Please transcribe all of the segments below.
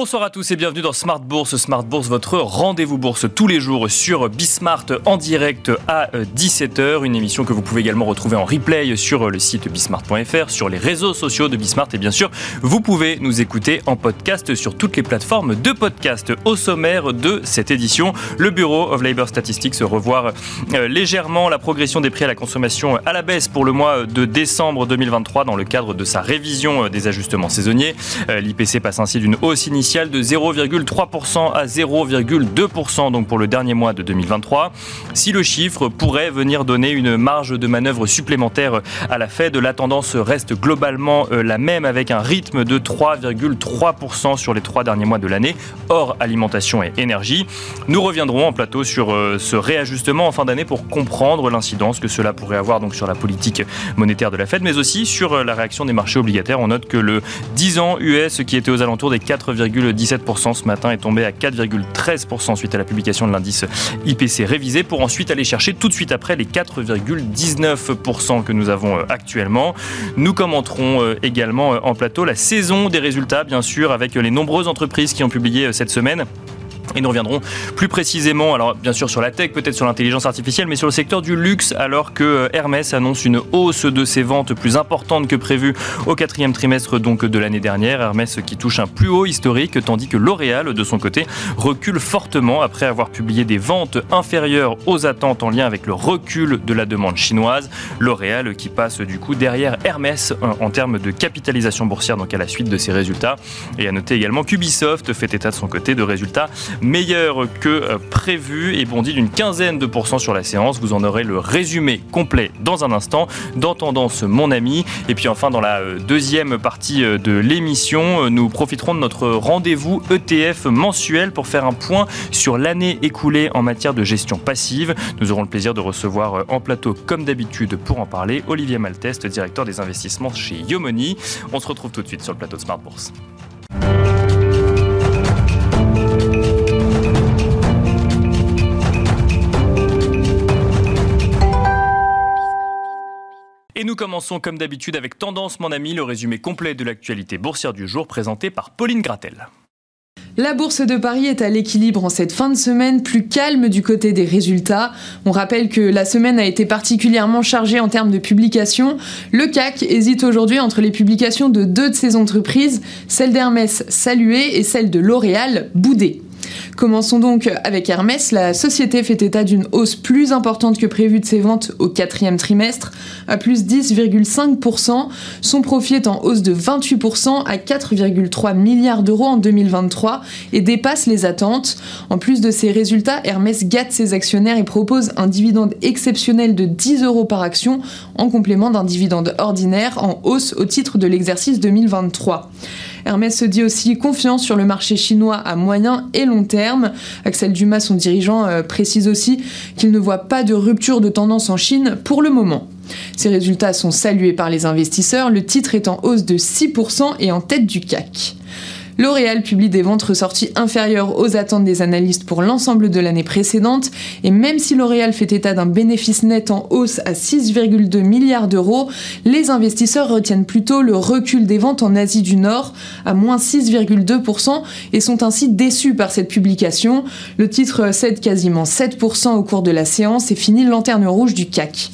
Bonsoir à tous et bienvenue dans Smart Bourse. Smart Bourse, votre rendez-vous bourse tous les jours sur Bismart en direct à 17h. Une émission que vous pouvez également retrouver en replay sur le site bismart.fr, sur les réseaux sociaux de Bismart et bien sûr, vous pouvez nous écouter en podcast sur toutes les plateformes de podcast. Au sommaire de cette édition, le Bureau of Labor Statistics revoir euh, légèrement la progression des prix à la consommation à la baisse pour le mois de décembre 2023 dans le cadre de sa révision euh, des ajustements saisonniers. Euh, L'IPC passe ainsi d'une hausse initiale de 0,3% à 0,2% donc pour le dernier mois de 2023. Si le chiffre pourrait venir donner une marge de manœuvre supplémentaire à la Fed, la tendance reste globalement euh, la même avec un rythme de 3,3% sur les trois derniers mois de l'année, hors alimentation et énergie. Nous reviendrons en plateau sur euh, ce réajustement en fin d'année pour comprendre l'incidence que cela pourrait avoir donc sur la politique monétaire de la Fed, mais aussi sur euh, la réaction des marchés obligataires. On note que le 10 ans US qui était aux alentours des 4, 4,17% ce matin est tombé à 4,13% suite à la publication de l'indice IPC révisé pour ensuite aller chercher tout de suite après les 4,19% que nous avons euh, actuellement. Nous commenterons euh, également euh, en plateau la saison des résultats, bien sûr, avec les nombreuses entreprises qui ont publié cette semaine. Et nous reviendrons plus précisément, alors bien sûr sur la tech, peut-être sur l'intelligence artificielle, mais sur le secteur du luxe, alors que euh, Hermès annonce une hausse de ses ventes plus importante que prévu au quatrième trimestre donc de l'année dernière. Hermès qui touche un plus haut historique, tandis que L'Oréal, de son côté, recule fortement après avoir publié des ventes inférieures aux attentes en lien avec le recul de la demande chinoise. L'Oréal qui passe du coup derrière Hermès en termes de capitalisation boursière, donc à la suite de ses résultats. Et à noter également qu'Ubisoft fait état de son côté de résultats meilleur que euh, prévu et bondit d'une quinzaine de pourcents sur la séance. Vous en aurez le résumé complet dans un instant dans Tendance Mon Ami. Et puis enfin, dans la euh, deuxième partie euh, de l'émission, nous profiterons de notre rendez-vous ETF mensuel pour faire un point sur l'année écoulée en matière de gestion passive. Nous aurons le plaisir de recevoir en plateau, comme d'habitude, pour en parler, Olivier Malteste, directeur des investissements chez Yomoni. On se retrouve tout de suite sur le plateau de Smart Bourse. Et nous commençons comme d'habitude avec Tendance mon ami, le résumé complet de l'actualité boursière du jour présenté par Pauline Gratel. La bourse de Paris est à l'équilibre en cette fin de semaine, plus calme du côté des résultats. On rappelle que la semaine a été particulièrement chargée en termes de publications. Le CAC hésite aujourd'hui entre les publications de deux de ses entreprises, celle d'Hermès saluée et celle de L'Oréal boudée. Commençons donc avec Hermès. La société fait état d'une hausse plus importante que prévue de ses ventes au quatrième trimestre, à plus 10,5%. Son profit est en hausse de 28% à 4,3 milliards d'euros en 2023 et dépasse les attentes. En plus de ces résultats, Hermès gâte ses actionnaires et propose un dividende exceptionnel de 10 euros par action en complément d'un dividende ordinaire en hausse au titre de l'exercice 2023. Hermès se dit aussi confiant sur le marché chinois à moyen et long terme. Axel Dumas, son dirigeant, euh, précise aussi qu'il ne voit pas de rupture de tendance en Chine pour le moment. Ces résultats sont salués par les investisseurs, le titre est en hausse de 6% et en tête du CAC. L'Oréal publie des ventes ressorties inférieures aux attentes des analystes pour l'ensemble de l'année précédente, et même si L'Oréal fait état d'un bénéfice net en hausse à 6,2 milliards d'euros, les investisseurs retiennent plutôt le recul des ventes en Asie du Nord à moins 6,2% et sont ainsi déçus par cette publication. Le titre cède quasiment 7% au cours de la séance et finit lanterne rouge du CAC.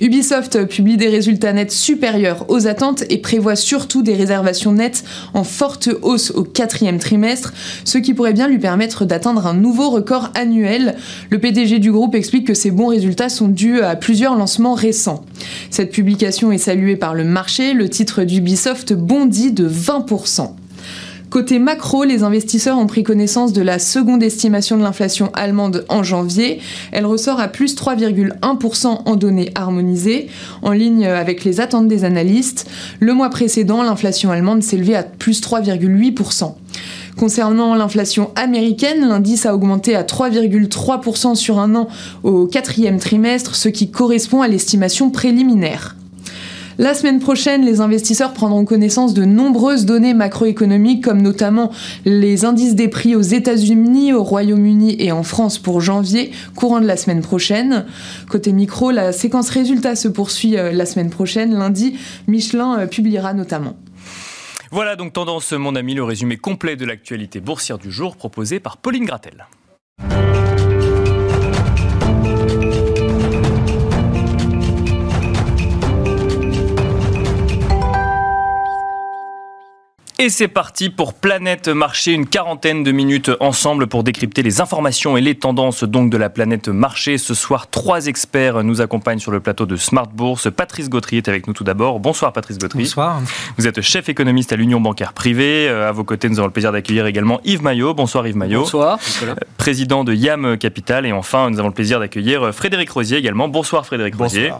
Ubisoft publie des résultats nets supérieurs aux attentes et prévoit surtout des réservations nettes en forte hausse au quatrième trimestre, ce qui pourrait bien lui permettre d'atteindre un nouveau record annuel. Le PDG du groupe explique que ces bons résultats sont dus à plusieurs lancements récents. Cette publication est saluée par le marché, le titre d'Ubisoft bondit de 20%. Côté macro, les investisseurs ont pris connaissance de la seconde estimation de l'inflation allemande en janvier. Elle ressort à plus 3,1% en données harmonisées, en ligne avec les attentes des analystes. Le mois précédent, l'inflation allemande s'élevait à plus 3,8%. Concernant l'inflation américaine, l'indice a augmenté à 3,3% sur un an au quatrième trimestre, ce qui correspond à l'estimation préliminaire. La semaine prochaine, les investisseurs prendront connaissance de nombreuses données macroéconomiques, comme notamment les indices des prix aux États-Unis, au Royaume-Uni et en France pour janvier, courant de la semaine prochaine. Côté micro, la séquence résultats se poursuit euh, la semaine prochaine. Lundi, Michelin euh, publiera notamment. Voilà donc Tendance mon ami, le résumé complet de l'actualité boursière du jour proposé par Pauline Gratel. Et c'est parti pour Planète Marché, une quarantaine de minutes ensemble pour décrypter les informations et les tendances donc de la planète marché. Ce soir, trois experts nous accompagnent sur le plateau de Smart Bourse. Patrice Gautry est avec nous tout d'abord. Bonsoir Patrice Gautry. Bonsoir. Vous êtes chef économiste à l'Union bancaire privée. Euh, à vos côtés, nous avons le plaisir d'accueillir également Yves Maillot. Bonsoir Yves Maillot. Bonsoir. Euh, président de YAM Capital. Et enfin, nous avons le plaisir d'accueillir euh, Frédéric Rosier également. Bonsoir Frédéric Rosier.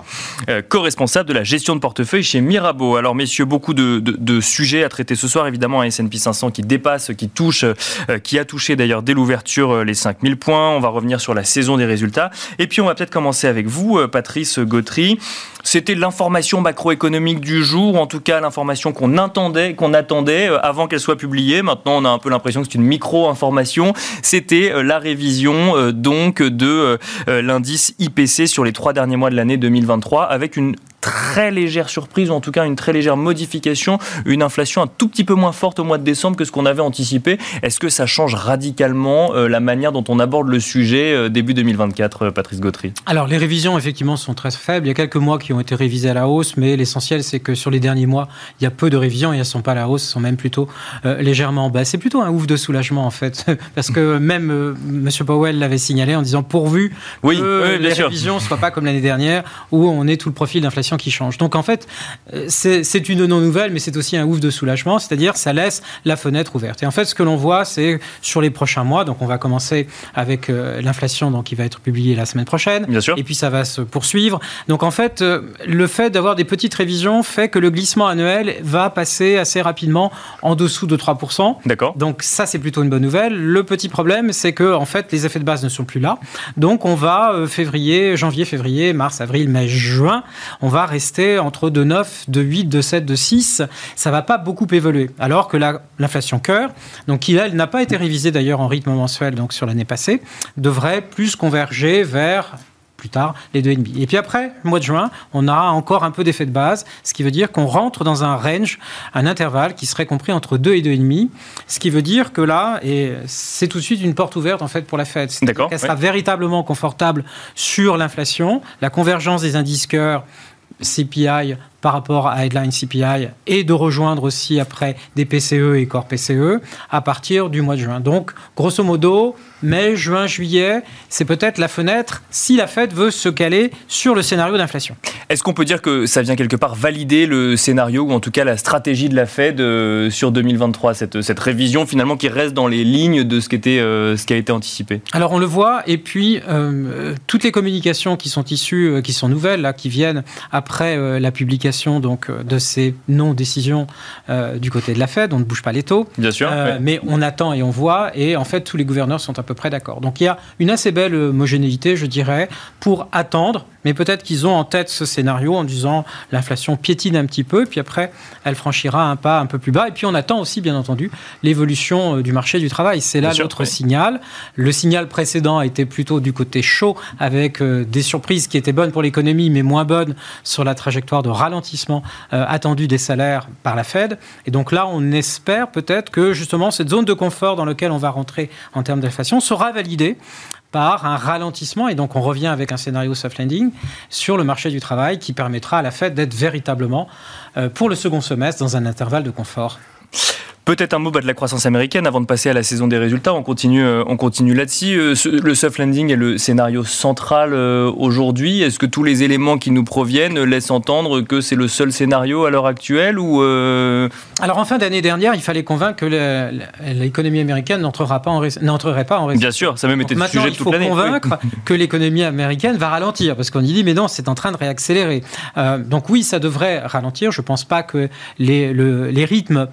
Co-responsable de la gestion de portefeuille chez Mirabeau. Alors messieurs, beaucoup de, de sujets à traiter ce soir évidemment un S&P 500 qui dépasse, qui touche, euh, qui a touché d'ailleurs dès l'ouverture euh, les 5000 points. On va revenir sur la saison des résultats. Et puis on va peut-être commencer avec vous, euh, Patrice Gautry. C'était l'information macroéconomique du jour, ou en tout cas l'information qu'on attendait, qu'on attendait avant qu'elle soit publiée. Maintenant, on a un peu l'impression que c'est une micro-information. C'était la révision donc de l'indice IPC sur les trois derniers mois de l'année 2023 avec une très légère surprise, ou en tout cas une très légère modification, une inflation un tout petit peu moins forte au mois de décembre que ce qu'on avait anticipé. Est-ce que ça change radicalement euh, la manière dont on aborde le sujet euh, début 2024, euh, Patrice Gautry? Alors les révisions, effectivement, sont très faibles. Il y a quelques mois qui ont été révisés à la hausse, mais l'essentiel, c'est que sur les derniers mois, il y a peu de révisions et elles ne sont pas à la hausse, elles sont même plutôt légèrement en bas. C'est plutôt un ouf de soulagement, en fait, parce que même M. Powell l'avait signalé en disant pourvu oui, que les révisions ne soient pas comme l'année dernière, où on est tout le profil d'inflation qui change. Donc en fait, euh, c'est une non-nouvelle, mais c'est aussi un ouf de soulagement, c'est-à-dire ça laisse la fenêtre ouverte. Et en fait, ce que l'on voit, c'est sur les prochains mois, donc on va commencer avec euh, l'inflation donc qui va être publiée la semaine prochaine, Bien sûr. et puis ça va se poursuivre. Donc en fait, euh, le fait d'avoir des petites révisions fait que le glissement annuel va passer assez rapidement en dessous de 3%. D'accord. Donc ça, c'est plutôt une bonne nouvelle. Le petit problème, c'est que en fait, les effets de base ne sont plus là. Donc on va février, janvier, février, mars, avril, mai, juin, on va rester entre de 9, de 8, de 7, de 6. Ça va pas beaucoup évoluer. Alors que l'inflation cœur, donc qui elle n'a pas été révisée d'ailleurs en rythme mensuel donc sur l'année passée, devrait plus converger vers plus tard les 2,5. Et puis après, le mois de juin, on aura encore un peu d'effet de base, ce qui veut dire qu'on rentre dans un range, un intervalle qui serait compris entre 2 et 2,5, ce qui veut dire que là, et c'est tout de suite une porte ouverte en fait pour la Fed. D'accord. Elle sera véritablement confortable sur l'inflation, la convergence des indices cœur CPI par rapport à Headline CPI et de rejoindre aussi après des PCE et corps PCE à partir du mois de juin. Donc, grosso modo, mai, juin, juillet, c'est peut-être la fenêtre si la Fed veut se caler sur le scénario d'inflation. Est-ce qu'on peut dire que ça vient quelque part valider le scénario ou en tout cas la stratégie de la Fed euh, sur 2023, cette, cette révision finalement qui reste dans les lignes de ce qui, était, euh, ce qui a été anticipé? Alors on le voit, et puis euh, toutes les communications qui sont issues, qui sont nouvelles, là, qui viennent après la publication donc, de ces non-décisions du côté de la Fed, on ne bouge pas les taux. Bien sûr. Mais on attend et on voit, et en fait tous les gouverneurs sont un peu près d'accord. Donc il y a une assez belle homogénéité, je dirais, pour attendre, mais peut-être qu'ils ont en tête ce scénario en disant l'inflation piétine un petit peu, puis après elle franchira un pas un peu plus bas. Et puis on attend aussi, bien entendu, l'évolution euh, du marché du travail. C'est là l'autre signal. Le signal précédent était plutôt du côté chaud, avec euh, des surprises qui étaient bonnes pour l'économie, mais moins bonnes sur la trajectoire de ralentissement euh, attendu des salaires par la Fed. Et donc là, on espère peut-être que justement cette zone de confort dans laquelle on va rentrer en termes d'inflation sera validé par un ralentissement, et donc on revient avec un scénario soft landing sur le marché du travail qui permettra à la Fed d'être véritablement, euh, pour le second semestre, dans un intervalle de confort. Peut-être un mot bah, de la croissance américaine avant de passer à la saison des résultats. On continue, euh, on continue là-dessus. Euh, le soft landing est le scénario central euh, aujourd'hui. Est-ce que tous les éléments qui nous proviennent laissent entendre que c'est le seul scénario à l'heure actuelle ou Alors en fin d'année dernière, il fallait convaincre que l'économie américaine n'entrerait pas en n'entrerait pas en récession. Bien sûr, ça même été le sujet de toute l'année. Il faut convaincre que l'économie américaine va ralentir parce qu'on y dit mais non, c'est en train de réaccélérer. donc oui, ça devrait ralentir. Je ne pense pas que les, les rythmes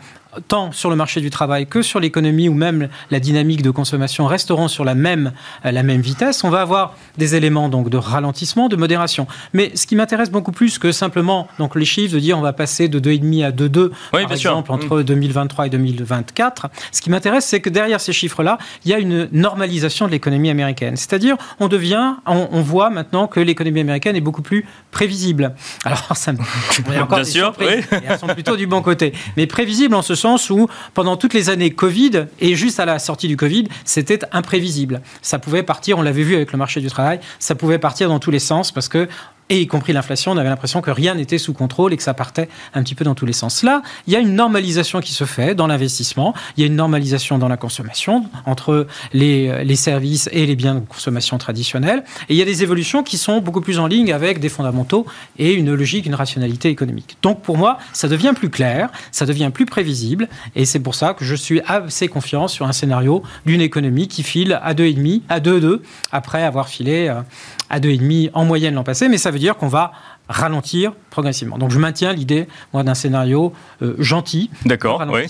tant sur le marché du travail que sur l'économie ou même la dynamique de consommation resteront sur la même, euh, la même vitesse, on va avoir des éléments donc de ralentissement, de modération. Mais ce qui m'intéresse beaucoup plus que simplement donc les chiffres de dire on va passer de 2,5 à 2,2 par exemple entre 2023 mm. et 2024, ce qui m'intéresse c'est que derrière ces chiffres-là, il y a une normalisation de l'économie américaine. C'est-à-dire on devient, on, voit maintenant que l'économie américaine est beaucoup plus prévisible. Alors ça me... encore Bien sûr, oui. elles sont plutôt du bon côté. Mais prévisible en ce sens où pendant toutes les années Covid et juste à la sortie du Covid, c'était imprévisible. Ça pouvait partir, on l'avait vu avec le marché du travail, ça pouvait partir dans tous les sens parce que et y compris l'inflation, on avait l'impression que rien n'était sous contrôle et que ça partait un petit peu dans tous les sens. Là, il y a une normalisation qui se fait dans l'investissement, il y a une normalisation dans la consommation entre les, les services et les biens de consommation traditionnels, et il y a des évolutions qui sont beaucoup plus en ligne avec des fondamentaux et une logique, une rationalité économique. Donc pour moi, ça devient plus clair, ça devient plus prévisible, et c'est pour ça que je suis assez confiant sur un scénario d'une économie qui file à 2,5, à 2,2, après avoir filé euh, à 2,5 en moyenne l'an passé, mais ça veut dire qu'on va ralentir progressivement. Donc je maintiens l'idée, moi, d'un scénario euh, gentil. D'accord, oui.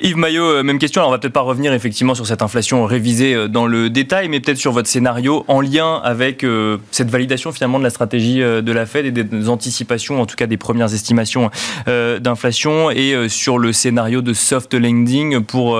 Yves Maillot, euh, même question. Alors, on va peut-être pas revenir effectivement sur cette inflation révisée euh, dans le détail, mais peut-être sur votre scénario en lien avec cette validation finalement de la stratégie de la Fed et des anticipations, en tout cas des premières estimations d'inflation, et sur le scénario de soft landing pour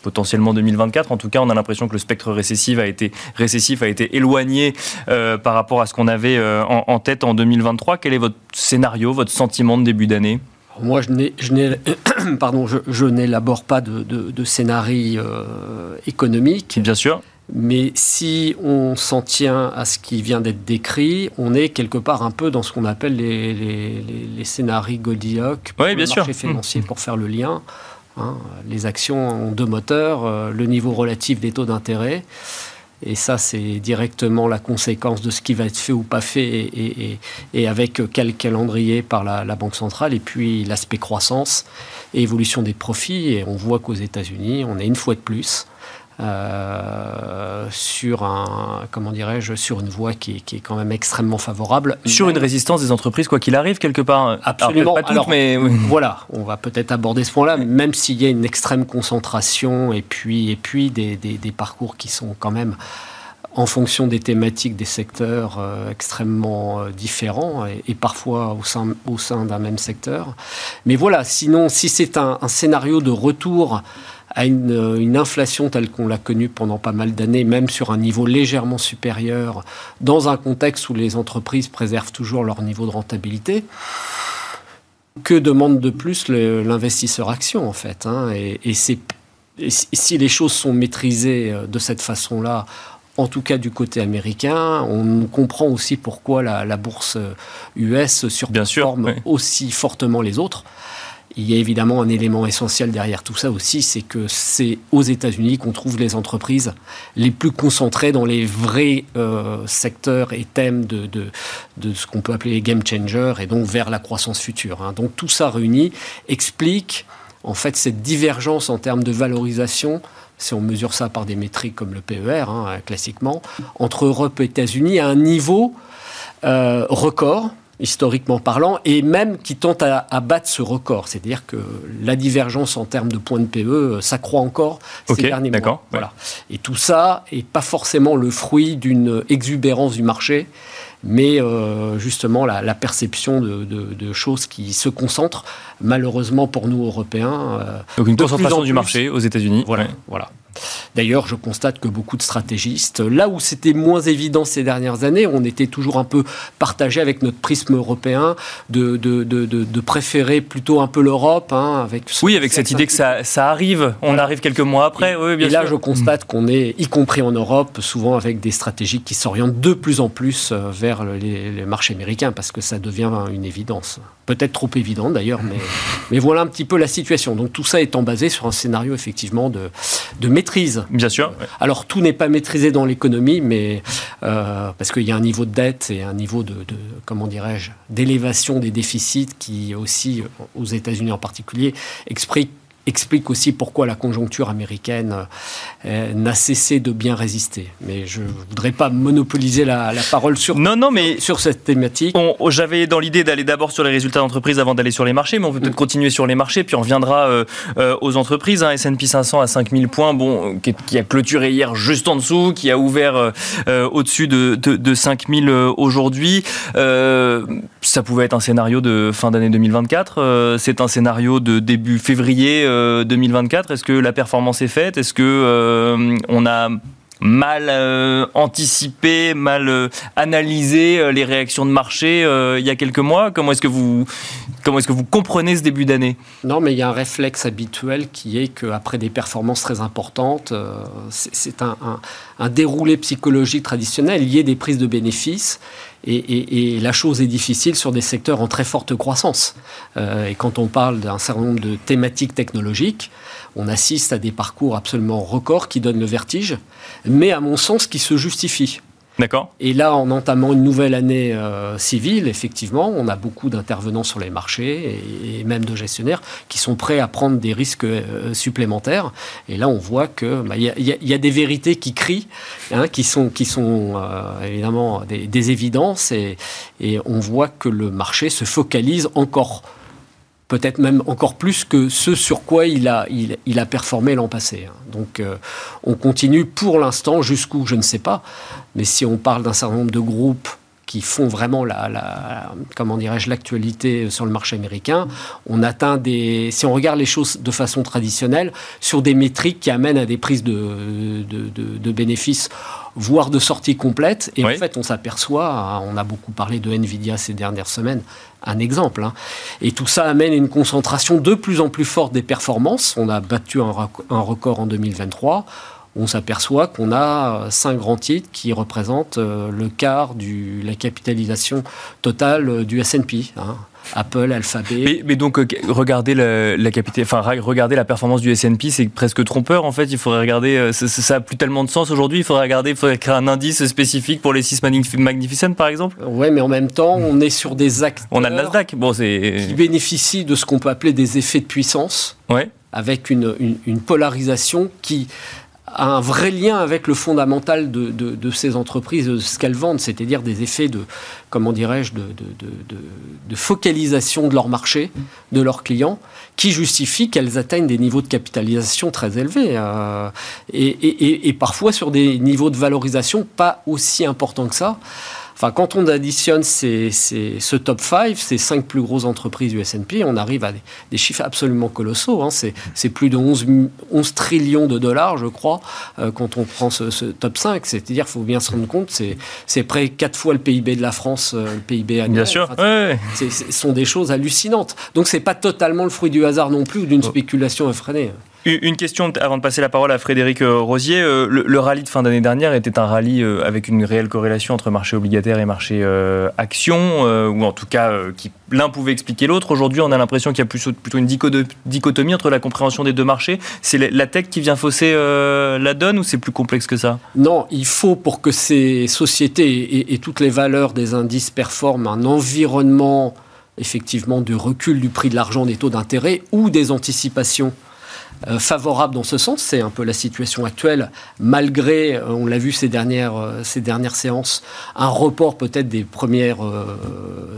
potentiellement 2024. En tout cas, on a l'impression que le spectre récessif a été, récessif a été éloigné euh, par rapport à ce qu'on avait euh, en, tête en 2023. Quel est votre scénario, votre sentiment de début d'année? Moi, je, n'ai, pardon, je, n'élabore pas de, de, scénario euh, économique. Bien sûr. Mais si on s'en tient à ce qui vient d'être décrit, on est quelque part un peu dans ce qu'on appelle les, les, les, scénarios Goldilocks oui, bien le marché financier, pour faire le lien. Hein. Les actions ont deux moteurs, euh, le niveau relatif des taux d'intérêt. Et ça, c'est directement la conséquence de ce qui va être fait ou pas fait et, avec quel calendrier par la, la Banque centrale. Et puis l'aspect croissance et évolution des profits. Et on voit qu'aux États-Unis, on est une fois de plus euh, sur un comment dirais-je sur une voie qui est, quand même extrêmement favorable. Sur une résistance des entreprises quoi qu'il arrive quelque part. Absolument. Alors, mais voilà, on va peut-être aborder ce point-là, même s'il y a une extrême concentration et puis et puis des, des, parcours qui sont quand même en fonction des thématiques des secteurs euh, extrêmement euh, différents et, parfois au sein, d'un même secteur. Mais voilà, sinon, si c'est un, scénario de retour à une, inflation telle qu'on l'a connue pendant pas mal d'années, même sur un niveau légèrement supérieur, dans un contexte où les entreprises préservent toujours leur niveau de rentabilité. Que demande de plus l'investisseur action en fait hein, Et, si les choses sont maîtrisées euh, de cette façon-là, en tout cas du côté américain. On comprend aussi pourquoi la, bourse US surperforme aussi fortement les autres. Il y a évidemment un élément essentiel derrière tout ça aussi, c'est que c'est aux États-Unis qu'on trouve les entreprises les plus concentrées dans les vrais euh, secteurs et thèmes de, de, ce qu'on peut appeler les game changers et donc vers la croissance future. Hein. Donc tout ça réuni explique en fait cette divergence en termes de valorisation si on mesure ça par des métriques comme le PER, hein, classiquement, entre Europe et États-Unis à un niveau euh, record historiquement parlant, et même qui tente à, battre ce record. C'est-à-dire que la divergence en termes de points de PE euh, s'accroît encore ces derniers mois. Voilà. Et tout ça n'est pas forcément le fruit d'une exubérance du marché, mais euh, justement la, perception de, choses qui se concentrent, malheureusement pour nous Européens. Euh, Donc une concentration du marché aux États-Unis. Voilà. voilà. D'ailleurs, je constate que beaucoup de stratégistes, là où c'était moins évident ces dernières années, on était toujours un peu partagé avec notre prisme européen de, de, de, de préférer plutôt un peu l'Europe. Hein, avec oui, avec cette idée que ça, ça arrive, on arrive quelques mois après. Et, oui, bien et là, je constate qu'on est, y compris en Europe, souvent avec des stratégies qui s'orientent de plus en plus euh, vers les, les marchés américains, parce que ça devient une évidence peut-être trop évident d'ailleurs, mais, mais voilà un petit peu la situation. Donc tout ça étant basé sur un scénario effectivement de, de maîtrise. Bien sûr. Alors tout n'est pas maîtrisé dans l'économie, mais euh, parce qu'il y a un niveau de dette et un niveau de, de comment dirais-je, d'élévation des déficits qui aussi, aux États-Unis en particulier, explique explique aussi pourquoi la conjoncture américaine euh, n'a cessé de bien résister. Mais je ne voudrais pas monopoliser la, parole sur, non, non, mais sur cette thématique. J'avais dans l'idée d'aller d'abord sur les résultats d'entreprise avant d'aller sur les marchés, mais on peut peut-être mm. continuer sur les marchés, puis on reviendra euh, euh, aux entreprises. Hein, S&P 500 à 5000 points, bon, qui, a clôturé hier juste en dessous, qui a ouvert au-dessus de, de, de 5000 aujourd'hui. ça pouvait être un scénario de fin d'année 2024. C'est un scénario de début février 2024 euh, Est-ce que la performance est faite? Est-ce que euh, on a mal euh, anticipé, mal analysé les réactions de marché il y a quelques mois? Comment est-ce que vous comment est-ce que vous comprenez ce début d'année? Non, mais il y a un réflexe habituel qui est qu'après des performances très importantes, c'est un, déroulé psychologique traditionnel lié des prises de bénéfices. Et, la chose est difficile sur des secteurs en très forte croissance. et quand on parle d'un certain nombre de thématiques technologiques, on assiste à des parcours absolument records qui donnent le vertige, mais à mon sens qui se justifient. D'accord. Et là, en entamant une nouvelle année euh, civile, effectivement, on a beaucoup d'intervenants sur les marchés et, même de gestionnaires qui sont prêts à prendre des risques euh, supplémentaires. Et là, on voit que bah, il y, a des vérités qui crient, hein, qui sont, euh, évidemment des, évidences, et on voit que le marché se focalise encore peut-être même encore plus que ce sur quoi il a, performé l'an passé. Hein. Donc euh, on continue pour l'instant, jusqu'où je ne sais pas, mais si on parle d'un certain nombre de groupes qui font vraiment la, comment dirais-je l'actualité sur le marché américain, on atteint des si on regarde les choses de façon traditionnelle sur des métriques qui amènent à des prises de, bénéfices voire de sorties complètes et en fait on s'aperçoit hein, on a beaucoup parlé de Nvidia ces dernières semaines un exemple hein. et tout ça amène une concentration de plus en plus forte des performances on a battu un, un record en 2023 on s'aperçoit qu'on a cinq grands titres qui représentent euh, le quart de la capitalisation totale euh, du S&P. Hein. Apple, Alphabet. Mais, donc regarder la, la enfin regarder la performance du S&P, c'est presque trompeur en fait. Il faudrait regarder, ça, ça a plus tellement de sens aujourd'hui. Il faudrait regarder, il faudrait créer un indice spécifique pour les six Magnificent par exemple. Ouais, mais en même temps, on est sur des acteurs. On a le Nasdaq. Bon, c'est qui bénéficient de ce qu'on peut appeler des effets de puissance. Ouais. Avec une, une polarisation qui un vrai lien avec le fondamental de, ces entreprises, de ce qu'elles vendent, c'est-à-dire des effets de, comment dirais-je, de, focalisation de leur marché, de leurs clients, qui justifient qu'elles atteignent des niveaux de capitalisation très élevés euh, et, parfois sur des niveaux de valorisation pas aussi importants que ça. Enfin, quand on additionne ce top 5, ces 5 plus grosses entreprises du S&P, on arrive à des, chiffres absolument colossaux. Hein. C'est plus de 11, 11, trillions de dollars, je crois, euh, quand on prend ce, top 5. C'est-à-dire, il faut bien se rendre compte, c'est près 4 fois le PIB de la France, euh, le PIB annuel. Bien sûr, Ce sont des choses hallucinantes. Donc, c'est pas totalement le fruit du hasard non plus ou d'une spéculation effrénée. Une question avant de passer la parole à Frédéric euh, Rosier. Euh, le, rallye de fin d'année dernière était un rallye euh, avec une réelle corrélation entre marché obligataire et marché action, ou en tout cas qui l'un pouvait expliquer l'autre. Aujourd'hui, on a l'impression qu'il y a plutôt une dichotomie entre la compréhension des deux marchés. C'est la tech qui vient fausser la donne ou c'est plus complexe que ça? Non, il faut pour que ces sociétés et toutes les valeurs des indices performent un environnement effectivement de recul du prix de l'argent des taux d'intérêt ou des anticipations favorable dans ce sens. C'est un peu la situation actuelle, malgré, euh, on l'a vu ces dernières, euh, ces dernières séances, un report peut-être des premières,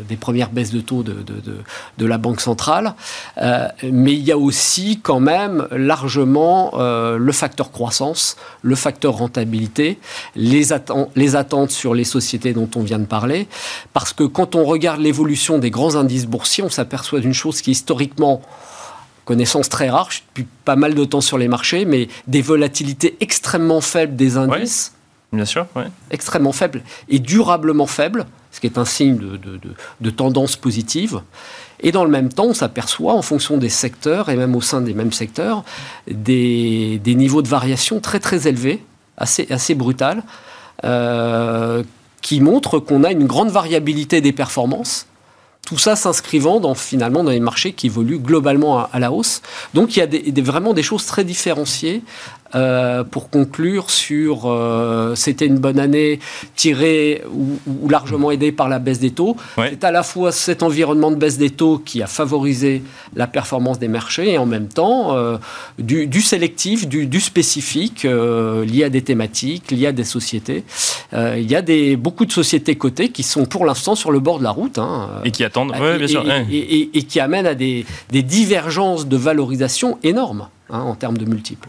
des premières baisses de taux de, de, de, la Banque centrale. mais il y a aussi quand même largement le facteur croissance, le facteur rentabilité, les, les attentes sur les sociétés dont on vient de parler. Parce que quand on regarde l'évolution des grands indices boursiers, on s'aperçoit d'une chose qui historiquement connaissance très rare, je suis depuis pas mal de temps sur les marchés, mais des volatilités extrêmement faibles des indices. bien sûr, Extrêmement faibles et durablement faibles, ce qui est un signe de, de, tendance positive. Et dans le même temps, on s'aperçoit, en fonction des secteurs, et même au sein des mêmes secteurs, des, des niveaux de variation très très élevés, assez, assez brutal, euh, qui montrent qu'on a une grande variabilité des performances tout ça s'inscrivant dans, finalement dans les marchés qui évoluent globalement à, la hausse. Donc il y a vraiment des choses très différenciées euh, pour conclure sur euh, c'était une bonne année tirée ou, largement aidée par la baisse des taux. C'est à la fois cet environnement de baisse des taux qui a favorisé la performance des marchés et en même temps euh, du, sélectif, du, spécifique lié à des thématiques, lié à des sociétés. il y a des, beaucoup de sociétés cotées qui sont pour l'instant sur le bord de la route. Hein, et qui attendent, bien sûr. Et, qui amènent à des, des divergences de valorisation énormes. Hein, en termes de multiples.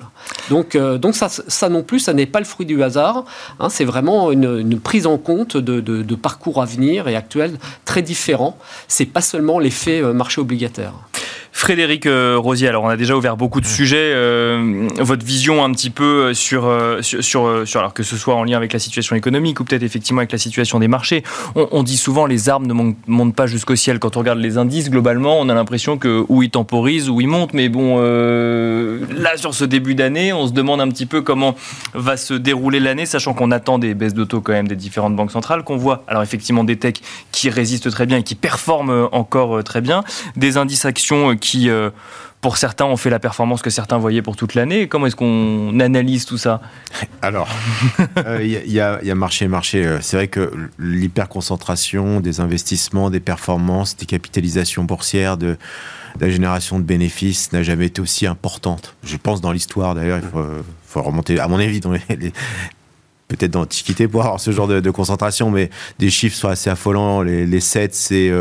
Donc, euh, ça, non plus, ça n'est pas le fruit du hasard. Hein, c'est vraiment une, prise en compte de, parcours à venir et actuels très différents. C'est pas seulement l'effet euh, marché obligataire. Frédéric euh, Rosier, alors on a déjà ouvert beaucoup de sujets. Euh, votre vision un petit peu sur, sur, sur, alors que ce soit en lien avec la situation économique ou peut-être effectivement avec la situation des marchés. On, dit souvent les arbres ne montent, pas jusqu'au ciel. Quand on regarde les indices, globalement, on a l'impression que ou ils temporisent ou ils montent. Mais bon, là sur ce début d'année, on se demande un petit peu comment va se dérouler l'année, sachant qu'on attend des baisses de taux quand même des différentes banques centrales, qu'on voit alors effectivement des techs qui résistent très bien et qui performent encore très bien, des indices actions qui, euh, pour certains, ont fait la performance que certains voyaient pour toute l'année. Comment est-ce qu'on analyse tout ça Alors, il euh, y, a marché marché. Euh, c'est vrai que l'hyperconcentration des investissements, des performances, des capitalisations boursières, de, la génération de bénéfices n'a jamais été aussi importante. Je pense dans l'histoire, d'ailleurs, il faut, remonter, à mon avis, dans peut-être d'antiquité pour avoir ce genre de, concentration, mais des chiffres sont assez affolants. Les, les 7, c'est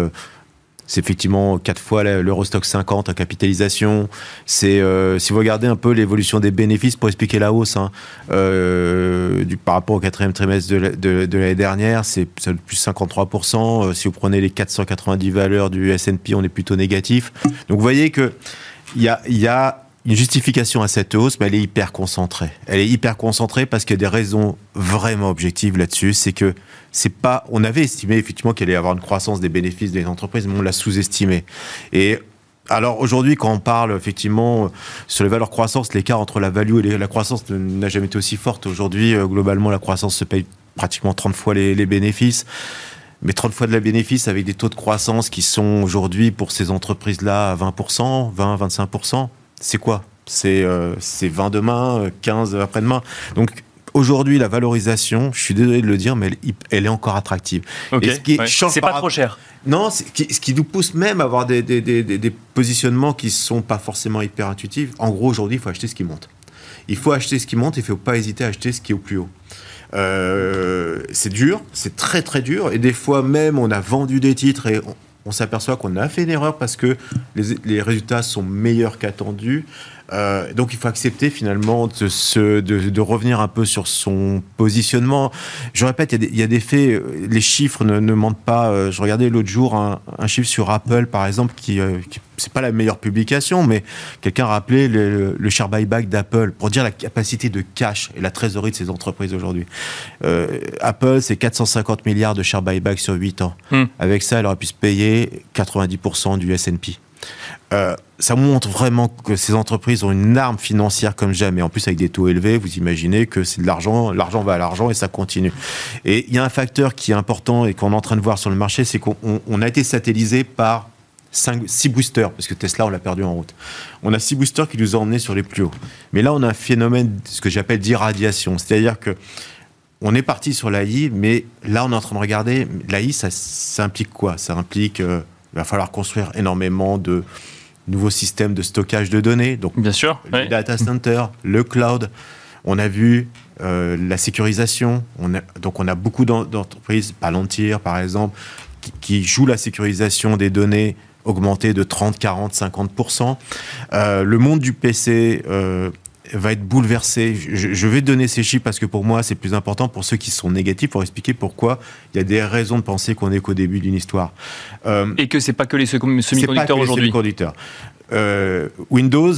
c'est effectivement quatre fois l'Eurostock 50 en capitalisation. C'est euh, si vous regardez un peu l'évolution des bénéfices pour expliquer la hausse hein, euh, par rapport au quatrième trimestre de, l'année dernière, c'est plus 53%. Euh, si vous prenez les 490 valeurs du S&P, on est plutôt négatif. Donc vous voyez que il y a une justification à cette hausse, mais elle est hyper concentrée. Elle est hyper concentrée parce qu'il y a des raisons vraiment objectives là-dessus. C'est que c'est pas. On avait estimé effectivement qu'il allait y avoir une croissance des bénéfices des entreprises, mais on l'a sous-estimé. Et alors aujourd'hui, quand on parle effectivement sur les valeurs croissance, l'écart entre la value et la croissance n'a jamais été aussi forte. Aujourd'hui, euh, globalement, la croissance se paye pratiquement 30 fois les, les bénéfices mais 30 fois de la bénéfice avec des taux de croissance qui sont aujourd'hui pour ces entreprises-là à 20%, 20, 25% c'est quoi C'est 20 euh, demain, 15 euh, après-demain. Donc aujourd'hui, la valorisation, je suis désolé de le dire, mais elle, est encore attractive. ce qui c'est pas trop cher. Non, ce qui, nous pousse même à avoir des, positionnements qui sont pas forcément hyper intuitifs. En gros, aujourd'hui, il faut acheter ce qui monte. Il faut acheter ce qui monte, il ne faut pas hésiter à acheter ce qui est au plus haut. Euh, c'est dur, c'est très très dur, et des fois même on a vendu des titres et on s'aperçoit qu'on a fait une erreur parce que les, résultats sont meilleurs qu'attendus. Euh, donc il faut accepter finalement de, de, revenir un peu sur son positionnement. Je répète, il y a des, faits, les chiffres ne, mentent pas. Euh, je regardais l'autre jour un, chiffre sur Apple, par exemple, qui, euh, qui c'est pas la meilleure publication, mais quelqu'un a rappelé le, le share buyback d'Apple pour dire la capacité de cash et la trésorerie de ces entreprises aujourd'hui. Apple, c'est 450 milliards de share buyback sur 8 ans. Hmm. Avec ça, elle aurait pu se payer 90% du S&P. Euh, ça montre vraiment que ces entreprises ont une arme financière comme jamais. En plus, avec des taux élevés, vous imaginez que c'est de l'argent, l'argent va à l'argent et ça continue. Et il y a un facteur qui est important et qu'on est en train de voir sur le marché, c'est qu'on a été satellisé par 5, 6 boosters, parce que Tesla, on l'a perdu en route. On a 6 boosters qui nous ont emmenés sur les plus hauts. Mais là, on a un phénomène, ce que j'appelle d'irradiation. C'est-à-dire que on est parti sur l'AI, mais là, on est en train de regarder, l'AI, ça, ça implique quoi? Ça implique, euh, il va falloir construire énormément de nouveaux systèmes de stockage de données, donc Bien sûr, le data center, le cloud. On a vu euh, la sécurisation. On a, donc on a beaucoup d'entreprises, Palantir par exemple, qui, jouent la sécurisation des données augmentée de 30, 40, 50%. le monde du PC euh, va être bouleversé. Je, vais donner ces chiffres parce que pour moi, c'est plus important pour ceux qui sont négatifs pour expliquer pourquoi il y a des raisons de penser qu'on est qu'au début d'une histoire. Euh, Et que c'est pas que les semi-conducteurs aujourd'hui. Semi-conducteurs. Euh, Windows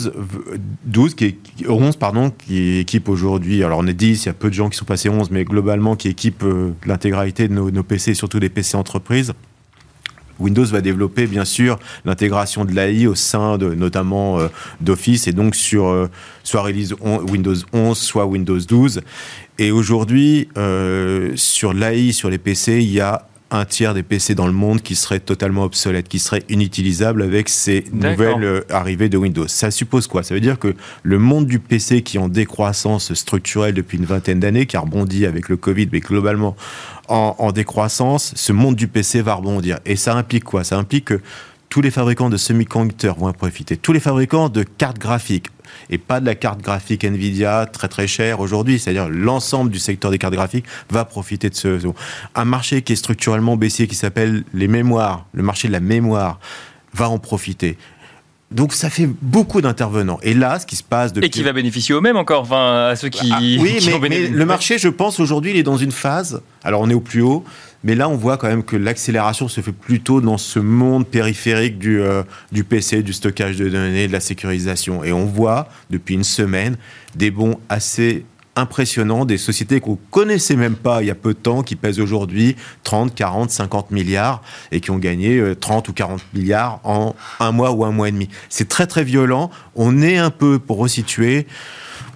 12, qui est, 11, pardon, qui équipe aujourd'hui, alors on est 10, il y a peu de gens qui sont passés 11, mais globalement qui équipe euh, l'intégralité de nos, nos PC, surtout des PC entreprises. Windows va développer bien sûr l'intégration de l'AI au sein de notamment euh, d'Office et donc sur euh, soit release Windows 11 soit Windows 12 et aujourd'hui euh, sur l'AI sur les PC il y a un tiers des PC dans le monde qui seraient totalement obsolètes, qui seraient inutilisables avec ces nouvelles arrivées de Windows. Ça suppose quoi? Ça veut dire que le monde du PC qui est en décroissance structurelle depuis une vingtaine d'années, qui a rebondi avec le Covid, mais globalement en, décroissance, ce monde du PC va rebondir. Et ça implique quoi? Ça implique que tous les fabricants de semi-conducteurs vont en profiter. Tous les fabricants de cartes graphiques, et pas de la carte graphique Nvidia très très chère aujourd'hui, c'est-à-dire l'ensemble du secteur des cartes graphiques va profiter de ce. Un marché qui est structurellement baissier, qui s'appelle les mémoires, le marché de la mémoire, va en profiter Donc ça fait beaucoup d'intervenants. Et là, ce qui se passe depuis... Et qui va bénéficier eux mêmes encore, enfin, à ceux qui... Ah, oui, mais, le marché, je pense, aujourd'hui, il est dans une phase... Alors on est au plus haut, mais là, on voit quand même que l'accélération se fait plutôt dans ce monde périphérique du, euh, du PC, du stockage de données, de la sécurisation. Et on voit, depuis une semaine, des bons assez impressionnant des sociétés qu'on connaissait même pas il y a peu de temps, qui pèsent aujourd'hui 30, 40, 50 milliards et qui ont gagné 30 euh, ou 40 milliards en un mois ou un mois et demi. C'est très très violent. On est un peu, pour resituer,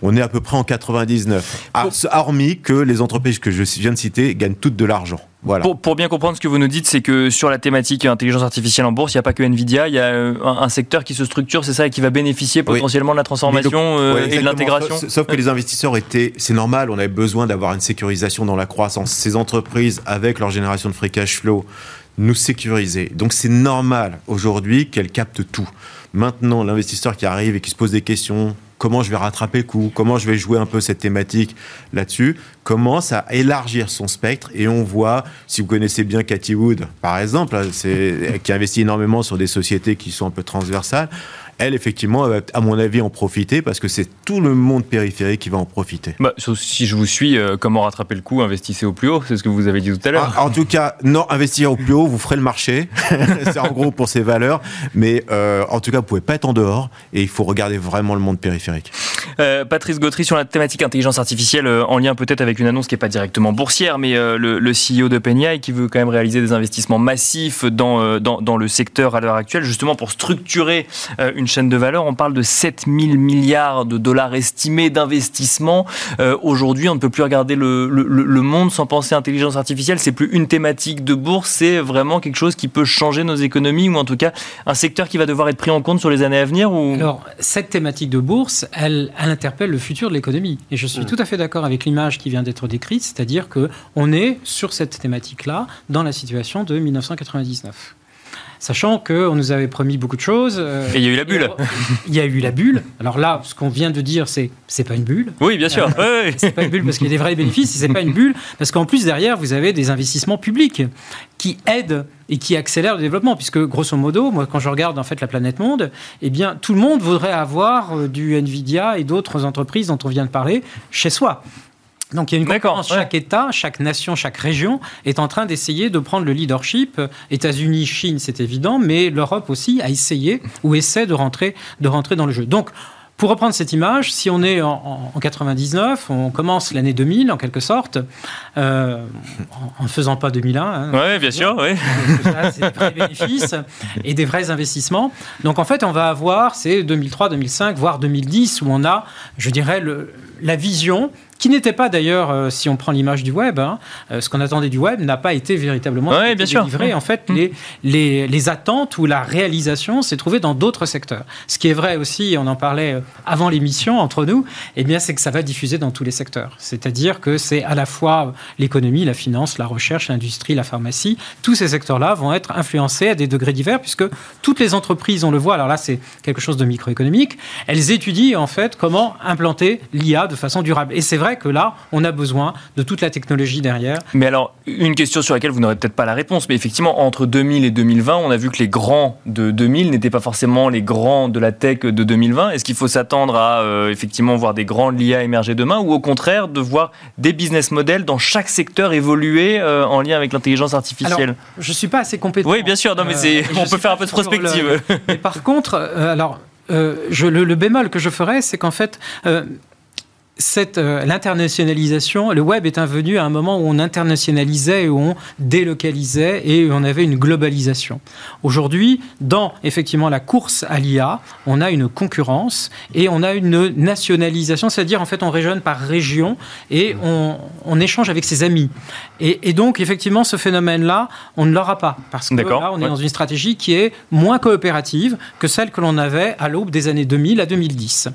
on est à peu près en 99. Ah, hormis que les entreprises que je viens de citer gagnent toutes de l'argent. Voilà. Pour, bien comprendre ce que vous nous dites, c'est que sur la thématique intelligence artificielle en bourse, il n'y a pas que Nvidia, il y a euh, un, secteur qui se structure, c'est ça, et qui va bénéficier potentiellement de la transformation euh, et de l'intégration. Sauf, que les investisseurs étaient, c'est normal, on avait besoin d'avoir une sécurisation dans la croissance. Ces entreprises, avec leur génération de free cash flow, nous sécuriser. Donc c'est normal aujourd'hui qu'elles captent tout. Maintenant, l'investisseur qui arrive et qui se pose des questions, comment je vais rattraper le coup, comment je vais jouer un peu cette thématique là-dessus, commence à élargir son spectre et on voit, si vous connaissez bien Cathy Wood, par exemple, qui investit énormément sur des sociétés qui sont un peu transversales, elle, effectivement, va, à mon avis, en profiter parce que c'est tout le monde périphérique qui va en profiter. Bah, si je vous suis, euh, comment rattraper le coup Investissez au plus haut, c'est ce que vous avez dit tout à l'heure. Ah, en, tout cas, non, investir au plus haut, vous ferez le marché. c'est en gros pour ces valeurs. Mais euh, en tout cas, vous pouvez pas être en dehors et il faut regarder vraiment le monde périphérique. Euh, Patrice Gautry, sur la thématique intelligence artificielle, en lien peut-être avec une annonce qui n'est pas directement boursière, mais le, le, CEO d'OpenAI qui veut quand même réaliser des investissements massifs dans, dans, dans le secteur à l'heure actuelle, justement pour structurer une chaîne de valeur. On parle de 7000 milliards de dollars estimés d'investissement. Euh, aujourd'hui, on ne peut plus regarder le, monde sans penser intelligence artificielle. C'est plus une thématique de bourse, c'est vraiment quelque chose qui peut changer nos économies ou en tout cas un secteur qui va devoir être pris en compte sur les années à venir. Ou... Alors, cette thématique de bourse, elle, interpelle le futur de l'économie. Et je suis mm. tout à fait d'accord avec l'image qui vient d'être décrite, c'est-à-dire que on est sur cette thématique-là dans la situation de 1999 sachant qu'on nous avait promis beaucoup de choses. Euh, et il y a eu la bulle. Il y a eu la bulle. Alors là, ce qu'on vient de dire, c'est c'est pas une bulle. Oui, bien sûr. Euh, c'est pas une bulle parce qu'il y a des vrais bénéfices. C'est pas une bulle parce qu'en plus derrière, vous avez des investissements publics qui aident et qui accélèrent le développement, puisque grosso modo, moi, quand je regarde en fait la planète monde, eh bien, tout le monde voudrait avoir euh, du Nvidia et d'autres entreprises dont on vient de parler chez soi. Donc il y a une concurrence. Chaque État, chaque nation, chaque région est en train d'essayer de prendre le leadership. États-Unis, Chine, c'est évident, mais l'Europe aussi a essayé ou essaie de rentrer, de rentrer dans le jeu. Donc pour reprendre cette image, si on est en, 99, on commence l'année 2000 en quelque sorte, euh, en ne faisant pas 2001. Hein, oui, bien sûr, oui. C'est des vrais bénéfices et des vrais investissements. Donc en fait, on va avoir, c'est 2003, 2005, voire 2010, où on a, je dirais, le, la vision qui n'était pas d'ailleurs, euh, si on prend l'image du web, hein, euh, ce qu'on attendait du web n'a pas été véritablement ouais, bien délivré. En fait, mmh. les, les, les, attentes ou la réalisation s'est trouvée dans d'autres secteurs. Ce qui est vrai aussi, on en parlait euh, avant l'émission entre nous, eh bien, c'est que ça va diffuser dans tous les secteurs. C'est-à-dire que c'est à la fois l'économie, la finance, la recherche, l'industrie, la pharmacie. Tous ces secteurs-là vont être influencés à des degrés divers, puisque toutes les entreprises, on le voit, alors là, c'est quelque chose de microéconomique, elles étudient en fait comment implanter l'IA de façon durable. Et c'est vrai que là, on a besoin de toute la technologie derrière. Mais alors, une question sur laquelle vous n'aurez peut-être pas la réponse, mais effectivement, entre 2000 et 2020, on a vu que les grands de 2000 n'étaient pas forcément les grands de la tech de 2020. Est-ce qu'il faut s'attendre à euh, effectivement voir des grands de l'IA émerger demain ou au contraire de voir des business models dans chaque secteur évoluer euh, en lien avec l'intelligence artificielle? Je ne suis pas assez compétent. Oui, bien sûr, non, mais euh, on peut faire un peu de prospective. Mais par contre, alors, je, le, le, bémol que je ferais, c'est qu'en fait, cette euh, l'internationalisation, le web est venu à un moment où on internationalisait, où on délocalisait et où on avait une globalisation. Aujourd'hui, dans effectivement la course à l'IA, on a une concurrence et on a une nationalisation, c'est-à-dire en fait on régionne par région et on, on échange avec ses amis. Et, et, donc effectivement ce phénomène-là, on ne l'aura pas parce que là on est dans une stratégie qui est moins coopérative que celle que l'on avait à l'aube des années 2000 à 2010.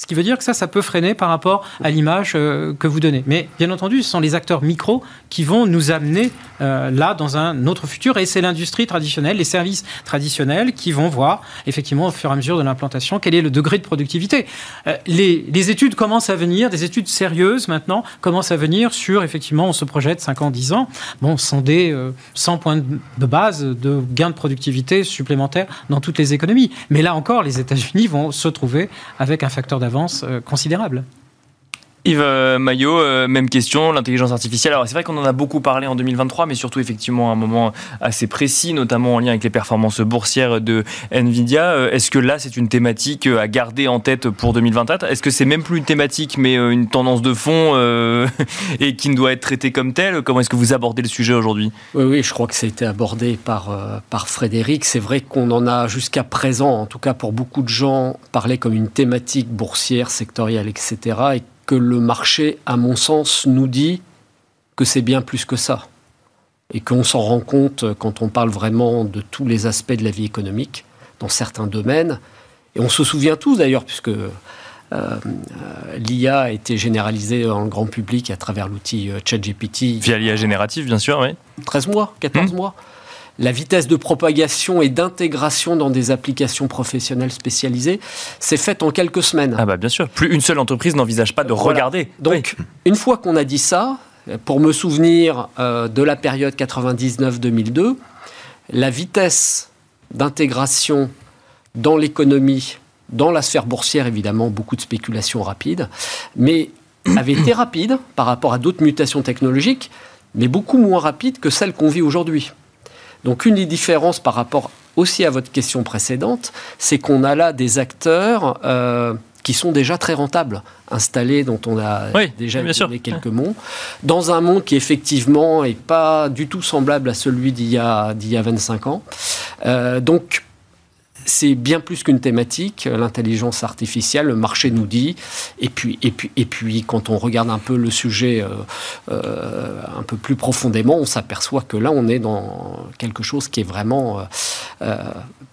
Ce qui veut dire que ça, ça peut freiner par rapport à l'image que vous donnez. Mais bien entendu, ce sont les acteurs micro qui vont nous amener là dans un autre futur et c'est l'industrie traditionnelle, les services traditionnels qui vont voir effectivement au fur et à mesure de l'implantation quel est le degré de productivité. les, les études commencent à venir, des études sérieuses maintenant commencent à venir sur effectivement on se projette 5 ans, 10 ans, bon, des 100 points de base de gains de productivité supplémentaires dans toutes les économies. Mais là encore, les États-Unis vont se trouver avec un facteur d'avance euh, considérable. Yves euh, Maillot, euh, même question, l'intelligence artificielle. Alors c'est vrai qu'on en a beaucoup parlé en 2023, mais surtout effectivement à un moment assez précis, notamment en lien avec les performances boursières de Nvidia. Euh, est-ce que là c'est une thématique à garder en tête pour 2024 Est-ce que c'est même plus une thématique, mais une tendance de fond et qui ne doit être traitée comme telle? Comment est-ce que vous abordez le sujet aujourd'hui? Oui, oui, je crois que ça a été abordé par, par Frédéric. C'est vrai qu'on en a jusqu'à présent, en tout cas pour beaucoup de gens, parlé comme une thématique boursière, sectorielle, etc. Et que le marché, à mon sens, nous dit que c'est bien plus que ça. Et qu'on s'en rend compte quand on parle vraiment de tous les aspects de la vie économique, dans certains domaines. Et on se souvient tous d'ailleurs, puisque euh, euh, l'IA a été généralisée dans le grand public à travers l'outil euh, ChatGPT. Via l'IA générative, bien sûr, oui. 13 mois, 14 mmh. mois la vitesse de propagation et d'intégration dans des applications professionnelles spécialisées s'est faite en quelques semaines. Ah bah bien sûr, plus une seule entreprise n'envisage pas de regarder. Donc, une fois qu'on a dit ça, pour me souvenir euh, de la période 99-2002, la vitesse d'intégration dans l'économie, dans la sphère boursière évidemment, beaucoup de spéculations rapides, mais avait été rapide par rapport à d'autres mutations technologiques, mais beaucoup moins rapide que celle qu'on vit aujourd'hui. Donc une des différences par rapport aussi à votre question précédente, c'est qu'on a là des acteurs euh, qui sont déjà très rentables, installés, dont on a déjà donné quelques mots, dans un monde qui effectivement n'est pas du tout semblable à celui d'il y, a, 25 ans. Euh, donc c'est bien plus qu'une thématique, l'intelligence artificielle, le marché nous dit. Et puis, et puis, et puis quand on regarde un peu le sujet euh, euh, un peu plus profondément, on s'aperçoit que là, on est dans quelque chose qui est vraiment euh,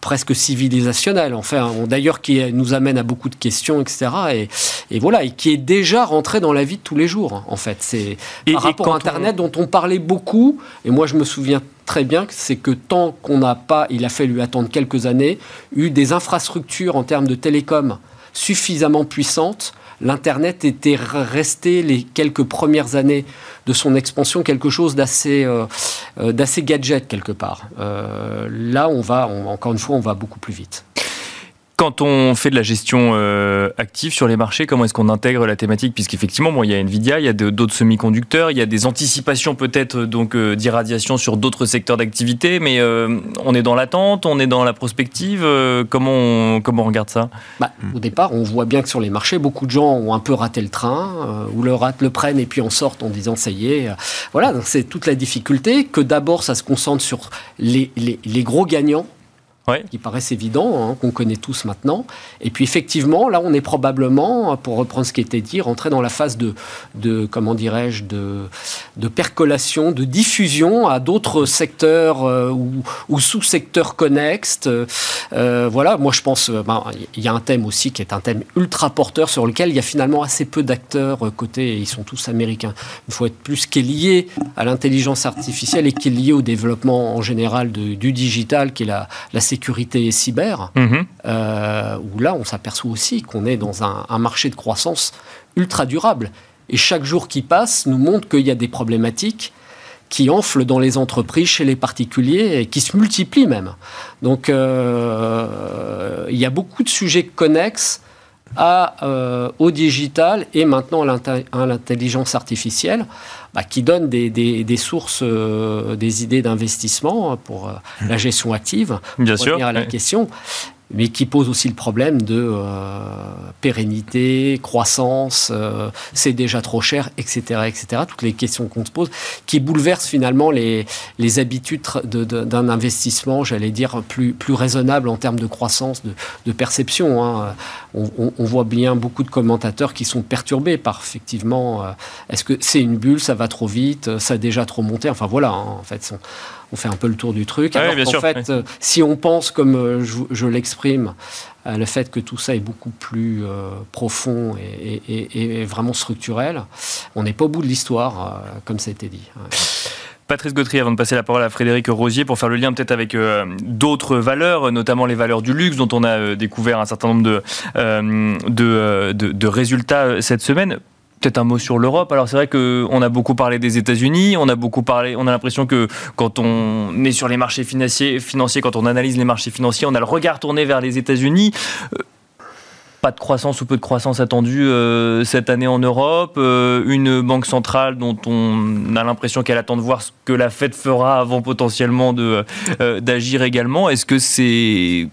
presque civilisationnel. Enfin, d'ailleurs, qui nous amène à beaucoup de questions, etc. Et, et, voilà, et qui est déjà rentré dans la vie de tous les jours, en fait. C'est par rapport à Internet dont on parlait beaucoup. Et moi, je me souviens très bien, c'est que tant qu'on n'a pas, il a fallu attendre quelques années, eu des infrastructures en termes de télécom suffisamment puissantes, l'Internet était resté les quelques premières années de son expansion quelque chose d'assez euh, euh, gadget quelque part. Euh, là, on va, encore une fois, on va beaucoup plus vite. Quand on fait de la gestion euh, active sur les marchés, comment est-ce qu'on intègre la thématique? Puisqu'effectivement, bon, il y a Nvidia, il y a d'autres semi-conducteurs, il y a des anticipations peut-être donc euh, d'irradiation sur d'autres secteurs d'activité, mais euh, on est dans l'attente, on est dans la prospective. comment, on, comment on regarde ça? Bah, Au départ, on voit bien que sur les marchés, beaucoup de gens ont un peu raté le train, ou le, ratent, le prennent et puis en sortent en disant ça y est. voilà, c'est toute la difficulté que d'abord ça se concentre sur les, les, les gros gagnants qui paraissent évidents, hein, qu'on connaît tous maintenant. Et puis effectivement, là, on est probablement, pour reprendre ce qui était dit, rentré dans la phase de, de comment dirais-je, de, de percolation, de diffusion à d'autres secteurs euh, ou, sous-secteurs connexes. Euh, voilà, moi je pense, euh, ben, il y a un thème aussi qui est un thème ultra porteur sur lequel il y a finalement assez peu d'acteurs côté, et ils sont tous américains. Il faut être plus qui lié à l'intelligence artificielle et qui est lié au développement en général du digital, qui est la, la sécurité sécurité cyber, mhm. euh, où là, on s'aperçoit aussi qu'on est dans un, marché de croissance ultra durable. Et chaque jour qui passe nous montre qu'il y a des problématiques qui enflent dans les entreprises, chez les particuliers, et qui se multiplient même. Donc, euh, il y a beaucoup de sujets connexes à, euh, au digital et maintenant à l'intelligence artificielle, bah, qui donnent des, des, sources, euh, des idées d'investissement pour euh, la gestion active. Bien pour sûr. à la question mais qui pose aussi le problème de pérennité, croissance, c'est déjà trop cher, etc., etc. Toutes les questions qu'on se pose, qui bouleversent finalement les, les habitudes d'un investissement, j'allais dire, plus, plus raisonnable en termes de croissance, de, de perception. Hein. On, on, voit bien beaucoup de commentateurs qui sont perturbés par, effectivement, euh, est-ce que c'est une bulle, ça va trop vite, ça a déjà trop monté, enfin voilà, hein, en fait, on fait un peu le tour du truc. Alors qu'en fait, si on pense comme je, l'exprime, le fait que tout ça est beaucoup plus profond et, vraiment structurel, on n'est pas au bout de l'histoire, comme ça a été dit. Patrice Gautry, avant de passer la parole à Frédéric Rosier, pour faire le lien peut-être avec euh, d'autres valeurs, notamment les valeurs du luxe, dont on a euh, découvert un certain nombre de, euh, de, résultats cette semaine. Peut-être un mot sur l'Europe. Alors c'est vrai qu'on a beaucoup parlé des États-Unis, on a beaucoup parlé, on a l'impression que quand on est sur les marchés financiers, financiers, quand on analyse les marchés financiers, on a le regard tourné vers les États-Unis pas de croissance ou peu de croissance attendue euh, cette année en Europe, euh, une banque centrale dont on a l'impression qu'elle attend de voir ce que la Fed fera avant potentiellement euh, d'agir également. Est-ce que c'est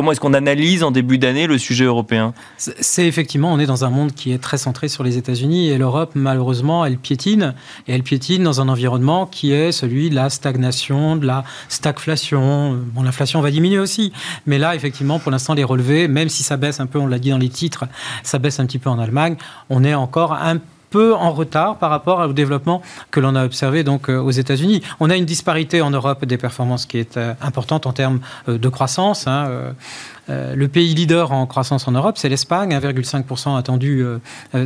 Comment est-ce qu'on analyse en début d'année le sujet européen C'est effectivement, on est dans un monde qui est très centré sur les États-Unis et l'Europe, malheureusement, elle piétine. Et elle piétine dans un environnement qui est celui de la stagnation, de la stagflation. Bon, l'inflation va diminuer aussi. Mais là, effectivement, pour l'instant, les relevés, même si ça baisse un peu, on l'a dit dans les titres, ça baisse un petit peu en Allemagne, on est encore un peu en retard par rapport au développement que l'on a observé donc euh, aux États-Unis. On a une disparité en Europe des performances qui est euh, importante en termes euh, de croissance. Hein, le pays leader en croissance en Europe, c'est l'Espagne, 1,5% attendu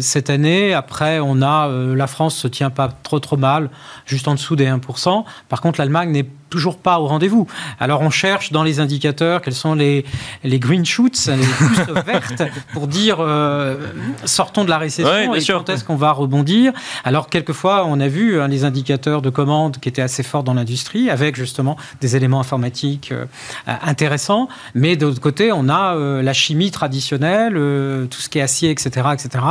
cette année. Après, on a la France se tient pas trop trop mal, juste en dessous des 1%. Par contre, l'Allemagne n'est toujours pas au rendez-vous. Alors on cherche dans les indicateurs quels sont les, les green shoots, les pousses vertes, pour dire euh, sortons de la récession et quand est-ce qu'on va rebondir. Alors quelquefois on a vu hein, les indicateurs de commande qui étaient assez forts dans l'industrie avec justement des éléments informatiques euh, intéressants, mais de l'autre côté on a euh, la chimie traditionnelle, tout ce qui est acier, etc., etc.,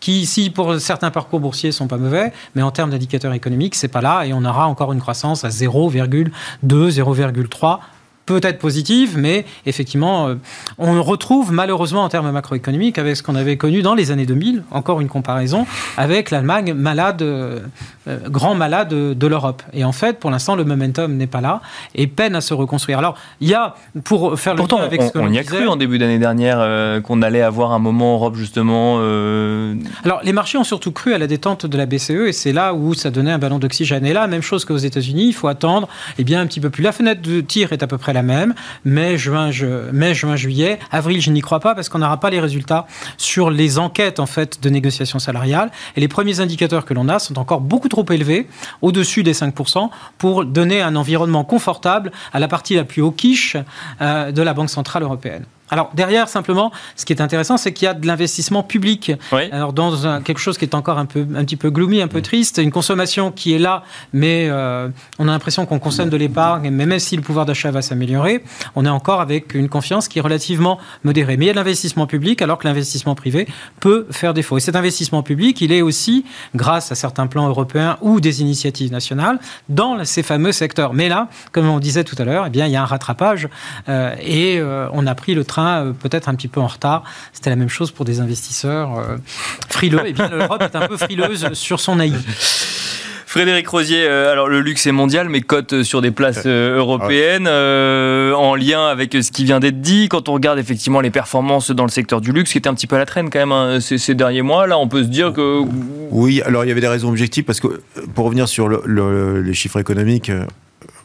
qui ici pour certains parcours boursiers sont pas mauvais, mais en termes d'indicateurs économiques c'est pas là et on aura encore une croissance à 0, 2, 0,3 peut-être positive, mais effectivement, euh, on retrouve malheureusement en termes macroéconomiques avec ce qu'on avait connu dans les années 2000, encore une comparaison, avec l'Allemagne malade, euh, euh, grand malade de, l'Europe. Et en fait, pour l'instant, le momentum n'est pas là et peine à se reconstruire. Alors, il y a, pour faire le Pourtant, avec on, ce qu'on y a cru en début d'année dernière qu'on allait avoir un moment en Europe justement. Alors, les marchés ont surtout cru à la détente de la BCE et c'est là où ça donnait un ballon d'oxygène. Et là, même chose qu'aux États-Unis, il faut attendre eh bien, un petit peu plus. La fenêtre de tir est à peu près la même. Mai, juin, mai, juin, juillet. Avril, je n'y crois pas parce qu'on n'aura pas les résultats sur les enquêtes en fait de négociation salariale. Et les premiers indicateurs que l'on a sont encore beaucoup trop élevés, au-dessus des 5%, pour donner un environnement confortable à la partie la plus haut quiche euh, de la Banque centrale européenne. Alors derrière, simplement, ce qui est intéressant, c'est qu'il y a de l'investissement public. Alors dans quelque chose qui est encore un peu, un petit peu gloomy, un peu triste, une consommation qui est là, mais euh, on a l'impression qu'on consomme de l'épargne, mais même si le pouvoir d'achat va s'améliorer, on est encore avec une confiance qui est relativement modérée. Mais il y a de l'investissement public, alors que l'investissement privé peut faire défaut. Et cet investissement public, il est aussi, grâce à certains plans européens ou des initiatives nationales, dans ces fameux secteurs. Mais là, comme on disait tout à l'heure, eh bien, il y a un rattrapage euh, et euh, on a pris le train euh, peut-être un petit peu en retard. C'était la même chose pour des investisseurs euh, frileux. Et eh bien l'Europe est un peu frileuse sur son AI. Frédéric Rosier, euh, alors le luxe est mondial, mais cote sur des places européennes, en lien avec ce qui vient d'être dit. Quand on regarde effectivement les performances dans le secteur du luxe, qui était un petit peu à la traîne quand même hein, ces, derniers mois, là, on peut se dire que. Oui, alors il y avait des raisons objectives, parce que pour revenir sur les chiffres économiques,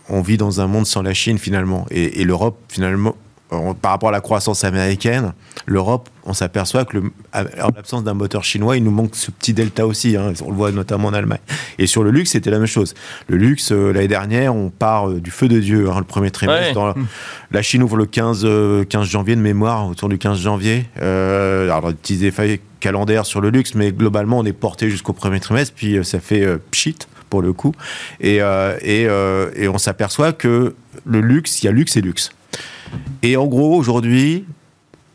on vit dans un monde sans la Chine finalement, et l'Europe finalement par rapport à la croissance américaine, l'Europe, on s'aperçoit que, en l'absence d'un moteur chinois, il nous manque ce petit delta aussi. Hein, on le voit notamment en Allemagne. Et sur le luxe, c'était la même chose. Le luxe, euh, l'année dernière, on part euh, du feu de Dieu, hein, le premier trimestre. Dans la, Chine ouvre le 15, 15 euh, janvier de mémoire, autour du 15 janvier. alors, des petits effets calendaires sur le luxe, mais globalement, on est porté jusqu'au premier trimestre, puis ça fait pchit pour le coup. Et, et, et on s'aperçoit que le luxe, il y a luxe et luxe. Et en gros, aujourd'hui,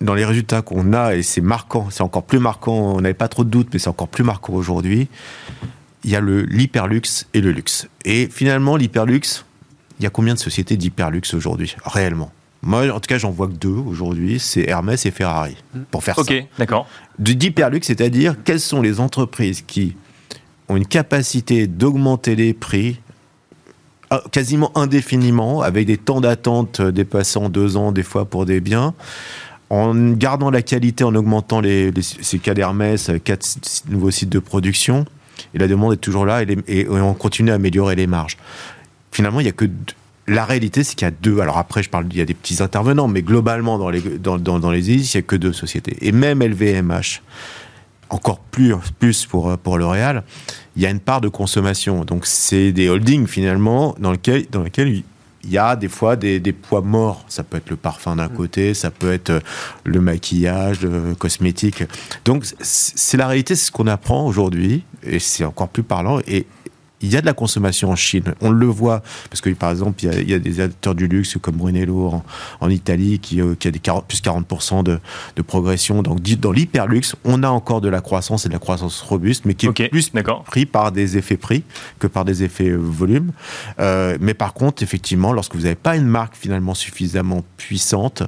dans les résultats qu'on a, et c'est marquant, c'est encore plus marquant, on n'avait pas trop de doutes, mais c'est encore plus marquant aujourd'hui, il y a l'hyperluxe et le luxe. Et finalement, l'hyperluxe, il y a combien de sociétés d'hyperluxe aujourd'hui, réellement? Moi, en tout cas, j'en vois que deux aujourd'hui, c'est Hermès et Ferrari, pour faire ça. Ok, d'accord. D'hyperluxe, c'est-à-dire quelles sont les entreprises qui ont une capacité d'augmenter les prix quasiment indéfiniment, avec des temps d'attente dépassant deux ans des fois pour des biens, en gardant la qualité, en augmentant les, ces cas d'Hermès, quatre nouveaux sites de production, et la demande est toujours là, et, on continue à améliorer les marges. Finalement, il n'y a que la réalité, c'est qu'il y a deux. Alors après, je parle, il y a des petits intervenants, mais globalement, dans les, dans, dans, les hélices, il n'y a que deux sociétés. Et même LVMH, encore plus, plus pour, pour L'Oréal, il y a une part de consommation. Donc, c'est des holdings, finalement, dans lesquels, dans lesquels il y a des fois des, des, poids morts. Ça peut être le parfum d'un mm. côté, ça peut être euh, le maquillage, le cosmétique. Donc, c'est la réalité, c'est ce qu'on apprend aujourd'hui, et c'est encore plus parlant. Et il y a de la consommation en Chine. On le voit, parce que par exemple, il y a, des acteurs du luxe comme Brunello en, Italie qui, euh, qui, a des 40, plus 40% de, de, progression. Donc dans l'hyperluxe, on a encore de la croissance et de la croissance robuste, mais qui est plus pris par des effets prix que par des effets euh, volume. Euh, mais par contre, effectivement, lorsque vous n'avez pas une marque finalement suffisamment puissante,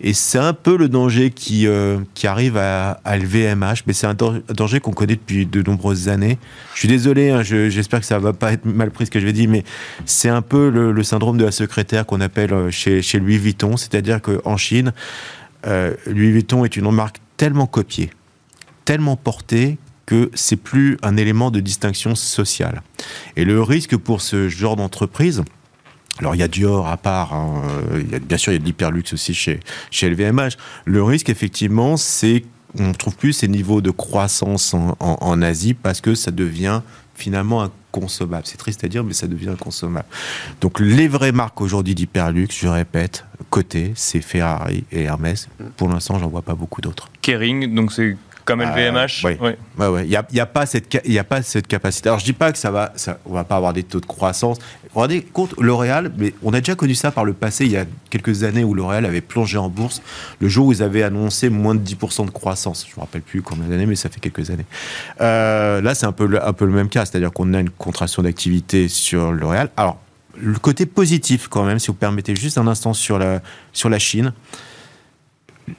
et c'est un peu le danger qui, euh, qui arrive à, à LVMH, mais c'est un danger qu'on connaît depuis de nombreuses années. Je suis désolé, hein, j'espère que ça va pas être mal pris ce que je vais dire, mais c'est un peu le, syndrome de la secrétaire qu'on appelle euh, chez, chez Louis Vuitton, c'est-à-dire qu'en Chine, euh, Louis Vuitton est une marque tellement copiée, tellement portée que c'est plus un élément de distinction sociale. Et le risque pour ce genre d'entreprise, alors il y a Dior à part, hein, euh, bien sûr il y a de l'hyperluxe aussi chez, chez LVMH. Le risque effectivement c'est qu'on trouve plus ces niveaux de croissance en, Asie parce que ça devient finalement inconsommable. C'est triste à dire, mais ça devient inconsommable. Donc les vraies marques aujourd'hui d'hyperluxe, je répète, côté, c'est Ferrari et Hermès. Pour l'instant, j'en vois pas beaucoup d'autres. Kering, donc c'est comme LVMH Oui. Ouais. Ouais, Il n'y a, y a, pas cette, il y a pas cette capacité. Alors, je dis pas que ça va, ça, on va pas avoir des taux de croissance. Regardez, compte L'Oréal, mais on a déjà connu ça par le passé, il y a quelques années où L'Oréal avait plongé en bourse, le jour où ils avaient annoncé moins de 10% de croissance. Je ne me rappelle plus combien d'années, mais ça fait quelques années. Euh, là, c'est un peu, le, un peu le même cas, c'est-à-dire qu'on a une contraction d'activité sur L'Oréal. Alors, le côté positif, quand même, si vous permettez juste un instant sur la, sur la Chine,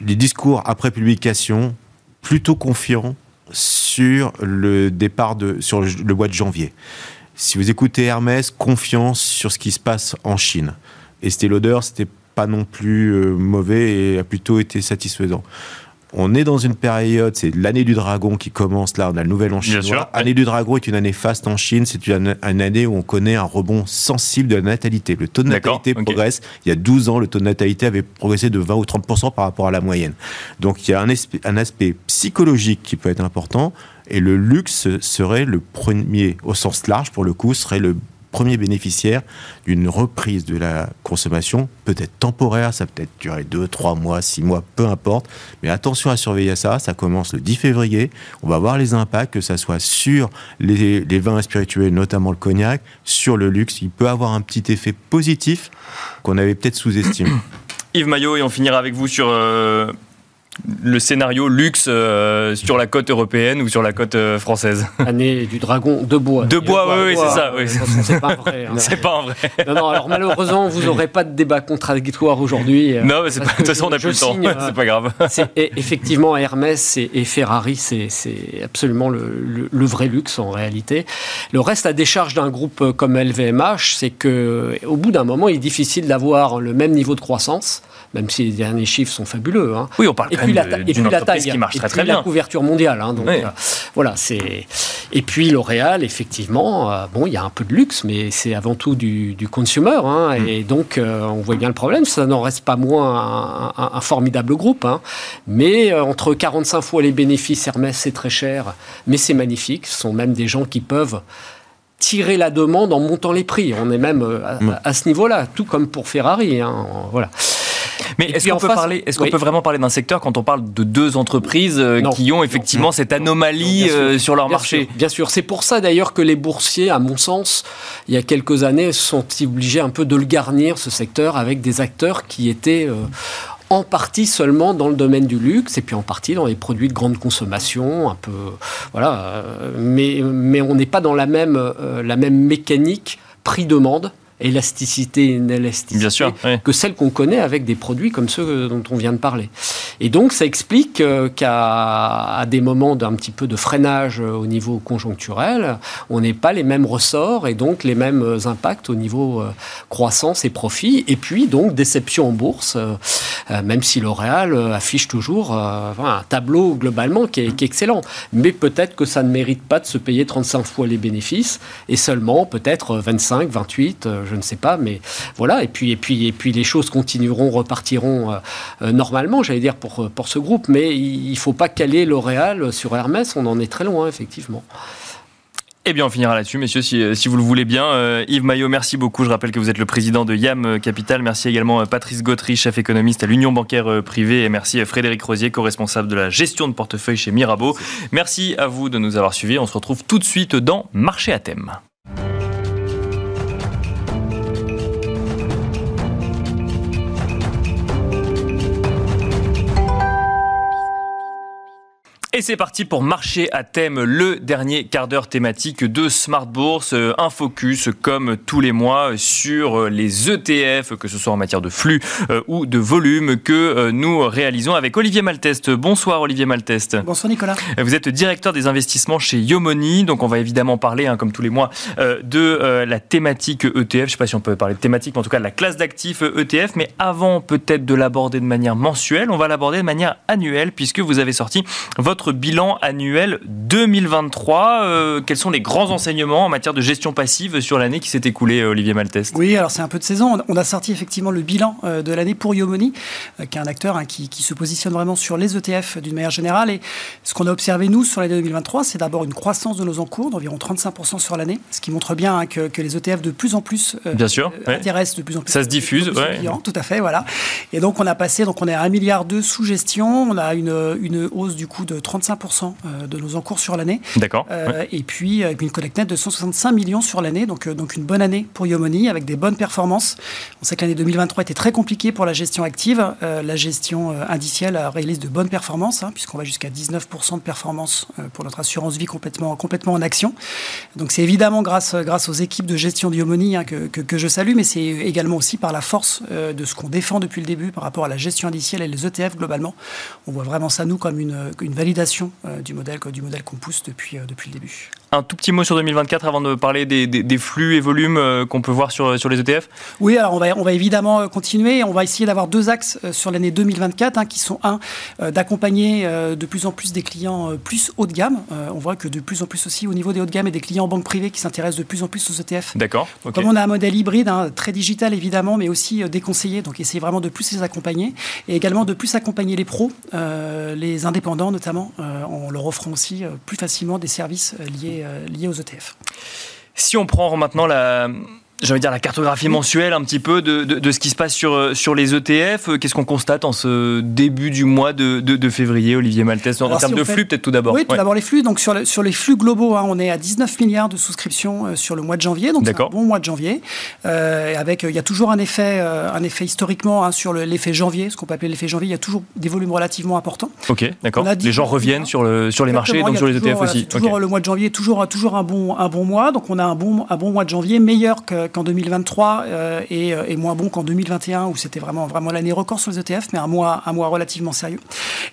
les discours après publication plutôt confiant sur le départ de, sur le mois de janvier. Si vous écoutez Hermès, confiance sur ce qui se passe en Chine. Estée Lauder, c'était pas non plus euh, mauvais et a plutôt été satisfaisant on est dans une période, c'est l'année du dragon qui commence là, on a le nouvel an chinois. L'année du dragon est une année faste en Chine, c'est une, année où on connaît un rebond sensible de la natalité. Le taux de natalité progresse. Il y a 12 ans, le taux de natalité avait progressé de 20 ou 30% par rapport à la moyenne. Donc il y a un, un aspect psychologique qui peut être important et le luxe serait le premier, au sens large pour le coup, serait le premier bénéficiaire d'une reprise de la consommation, peut-être temporaire, ça peut être durer 2, 3 mois, 6 mois, peu importe. Mais attention à surveiller ça, ça commence le 10 février. On va voir les impacts, que ça soit sur les, vins spirituels, notamment le cognac, sur le luxe. Il peut avoir un petit effet positif qu'on avait peut-être sous-estimé. Yves Maillot, et on finira avec vous sur euh, le scénario luxe euh, sur la côte européenne ou sur la côte euh, française Année du dragon de bois. De bois, oui, c'est ça. Oui. C'est pas vrai. Hein. C'est pas vrai. Non, non, alors malheureusement, vous n'aurez pas de débat contradictoire aujourd'hui. Euh, non, mais pas, de toute façon, on n'a plus le temps. c'est pas grave. effectivement, Hermès et, Ferrari, c'est absolument le, le, vrai luxe en réalité. Le reste, à décharge d'un groupe comme LVMH, c'est qu'au bout d'un moment, il est difficile d'avoir le même niveau de croissance même si les derniers chiffres sont fabuleux. Hein. Oui, on parle et quand puis même la, et puis la taille, qui marche très, très bien. la couverture mondiale. Hein, donc, euh, voilà, c'est. Et puis L'Oréal, effectivement, euh, bon, il y a un peu de luxe, mais c'est avant tout du, du consumer. Hein, mm. Et donc, euh, on voit bien le problème. Ça n'en reste pas moins un, formidable groupe. Mais entre 45 fois les bénéfices, Hermès, c'est très cher, mais c'est magnifique. Ce sont même des gens qui peuvent tirer la demande en montant les prix. On est même à, mm. à ce niveau-là, tout comme pour Ferrari. Hein, voilà. Mais est-ce qu'on peut, parler, est-ce qu'on peut vraiment parler d'un secteur quand on parle de deux entreprises euh, qui ont effectivement cette anomalie euh, sur leur marché Bien sûr, c'est pour ça d'ailleurs que les boursiers, à mon sens, il y a quelques années, sont obligés un peu de le garnir, ce secteur, avec des acteurs qui étaient... Euh, en partie seulement dans le domaine du luxe et puis en partie dans les produits de grande consommation, un peu voilà. Mais mais on n'est pas dans la même la même mécanique prix-demande élasticité et inélasticité que celle qu'on connaît avec des produits comme ceux dont on vient de parler. Et donc ça explique euh, qu'à des moments d'un petit peu de freinage euh, au niveau conjoncturel, on n'est pas les mêmes ressorts et donc les mêmes euh, impacts au niveau croissance et profit. Et puis donc déception en bourse même si L'Oréal affiche toujours un tableau globalement qui est, qui est excellent. Mais peut-être que ça ne mérite pas de se payer 35 fois les bénéfices et seulement peut-être 25, 28, je ne sais pas, mais voilà. Et puis, et puis, et puis les choses continueront, repartiront normalement, j'allais dire, pour, pour ce groupe. Mais il faut pas caler L'Oréal sur Hermès, on en est très loin, effectivement. Eh bien, on finira là-dessus, messieurs, si, euh, vous le voulez bien. Euh, Yves Maillot, merci beaucoup. Je rappelle que vous êtes le président de YAM euh, Capital. Merci également Patrice Gautry, chef économiste à l'Union bancaire privée. Et merci Frédéric Rosier, co-responsable de la gestion de portefeuille chez Mirabeau. Merci à vous de nous avoir suivis. On se retrouve tout de suite dans Marché à thème. Et c'est parti pour marcher à thème, le dernier quart d'heure thématique de Smart Bourse. Euh, un focus comme tous les mois sur euh, les ETF, que ce soit en matière de flux euh, ou de volume, que nous réalisons avec Olivier Malteste. Bonsoir Olivier Malteste. Bonsoir Nicolas. Vous êtes directeur des investissements chez Yomoni, donc on va évidemment parler, hein, comme tous les mois, de la thématique ETF. Je ne sais pas si on peut parler de thématique, mais en tout cas de la classe d'actifs ETF. Mais avant peut-être de l'aborder de manière mensuelle, on va l'aborder de manière annuelle, puisque vous avez sorti votre bilan annuel 2023. Euh, quels sont les grands enseignements en matière de gestion passive sur l'année qui s'est écoulée, euh, Olivier Malteste Oui, alors c'est un peu de saison. On a sorti effectivement le bilan euh, de l'année pour Yomoni, qui est un acteur hein, qui, se positionne vraiment sur les ETF d'une manière générale. Et ce qu'on a observé, nous, sur l'année 2023, c'est d'abord une croissance de nos encours d'environ 35% sur l'année, ce qui montre bien hein, que, les ETF de plus en plus bien sûr, intéressent de plus en plus. Ça se diffuse, ouais. Tout à fait, voilà. Et donc on a passé, donc on est à 1 milliard de sous gestion, on a une, une hausse du coup de 35% euh, de nos encours sur l'année. D'accord. Euh, et puis avec une collecte nette de 165 millions sur l'année, donc, euh, donc une bonne année pour Yomoni avec des bonnes performances. On sait que l'année 2023 était très compliquée pour la gestion active. la gestion indicielle réalise de bonnes performances, hein, puisqu'on va jusqu'à 19% de performance pour notre assurance vie complètement, complètement en action. Donc c'est évidemment grâce, grâce aux équipes de gestion de Yomoni hein, que, que, je salue, mais c'est également aussi par la force de ce qu'on défend depuis le début par rapport à la gestion indicielle et les ETF globalement. On voit vraiment ça, nous, comme une, une validation euh, du modèle, du modèle qu'on pousse depuis, euh, depuis le début. Un tout petit mot sur 2024 avant de parler des, des, flux et volumes euh, qu'on peut voir sur, sur les ETF Oui, alors on va, on va évidemment continuer. On va essayer d'avoir deux axes sur l'année 2024 hein, qui sont un, d'accompagner de plus en plus des clients plus haut de gamme. on voit que de plus en plus aussi au niveau des hauts de gamme et des clients en banque privée qui s'intéressent de plus en plus aux ETF. D'accord. Comme on a un modèle hybride, hein, très digital évidemment, mais aussi déconseillé. Donc essayer vraiment de plus les accompagner et également de plus accompagner les pros, les indépendants notamment, en leur offrant aussi euh, plus facilement des services euh, liés, euh, liés aux ETF. Si on prend maintenant la, j'ai envie de dire, la cartographie mensuelle un petit peu de, de, ce qui se passe sur, euh, sur les ETF. Qu'est-ce qu'on constate en ce début du mois de, de février, Olivier Maltès, en termes de flux peut-être tout d'abord Oui, tout d'abord les flux. Donc sur, sur les flux globaux, hein, on est à 19 milliards de souscriptions euh, sur le mois de janvier, donc c'est un bon mois de janvier. Euh, avec, il y a toujours un effet, un effet historiquement hein, sur l'effet janvier, ce qu'on peut appeler l'effet janvier, il y a toujours des volumes relativement importants. Ok, d'accord. Les gens reviennent sur, le, sur les marchés, donc sur les ETF aussi. Toujours le mois de janvier, toujours, toujours un, bon, un bon mois. Donc on a un bon, un bon mois de janvier, meilleur qu'en 2023 euh, euh, et, moins bon qu'en 2021 où c'était vraiment, vraiment l'année record sur les ETF, mais un mois, un mois relativement sérieux.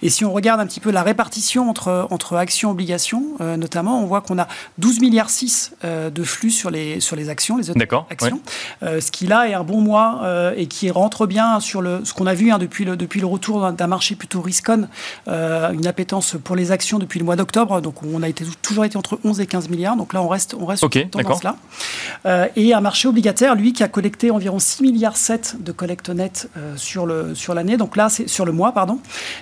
Et si on regarde un petit peu la répartition entre, entre actions et obligations, euh, notamment, on voit qu'on a 12 milliards 6 de flux sur les, sur les actions, les ETF actions, ce qui là est un bon mois et qui rentre bien sur le, ce qu'on a vu hein, depuis, le, depuis le retour d'un marché plutôt riscon, une appétence pour les actions depuis le mois d'octobre, donc on a été, toujours été entre 11 et 15 milliards, donc là on reste, on reste sur cette tendance-là. et un marché obligataire, lui, qui a collecté environ 6 milliards 7 de collecte nette euh, sur le sur l'année. Donc là, c'est sur le mois, pardon.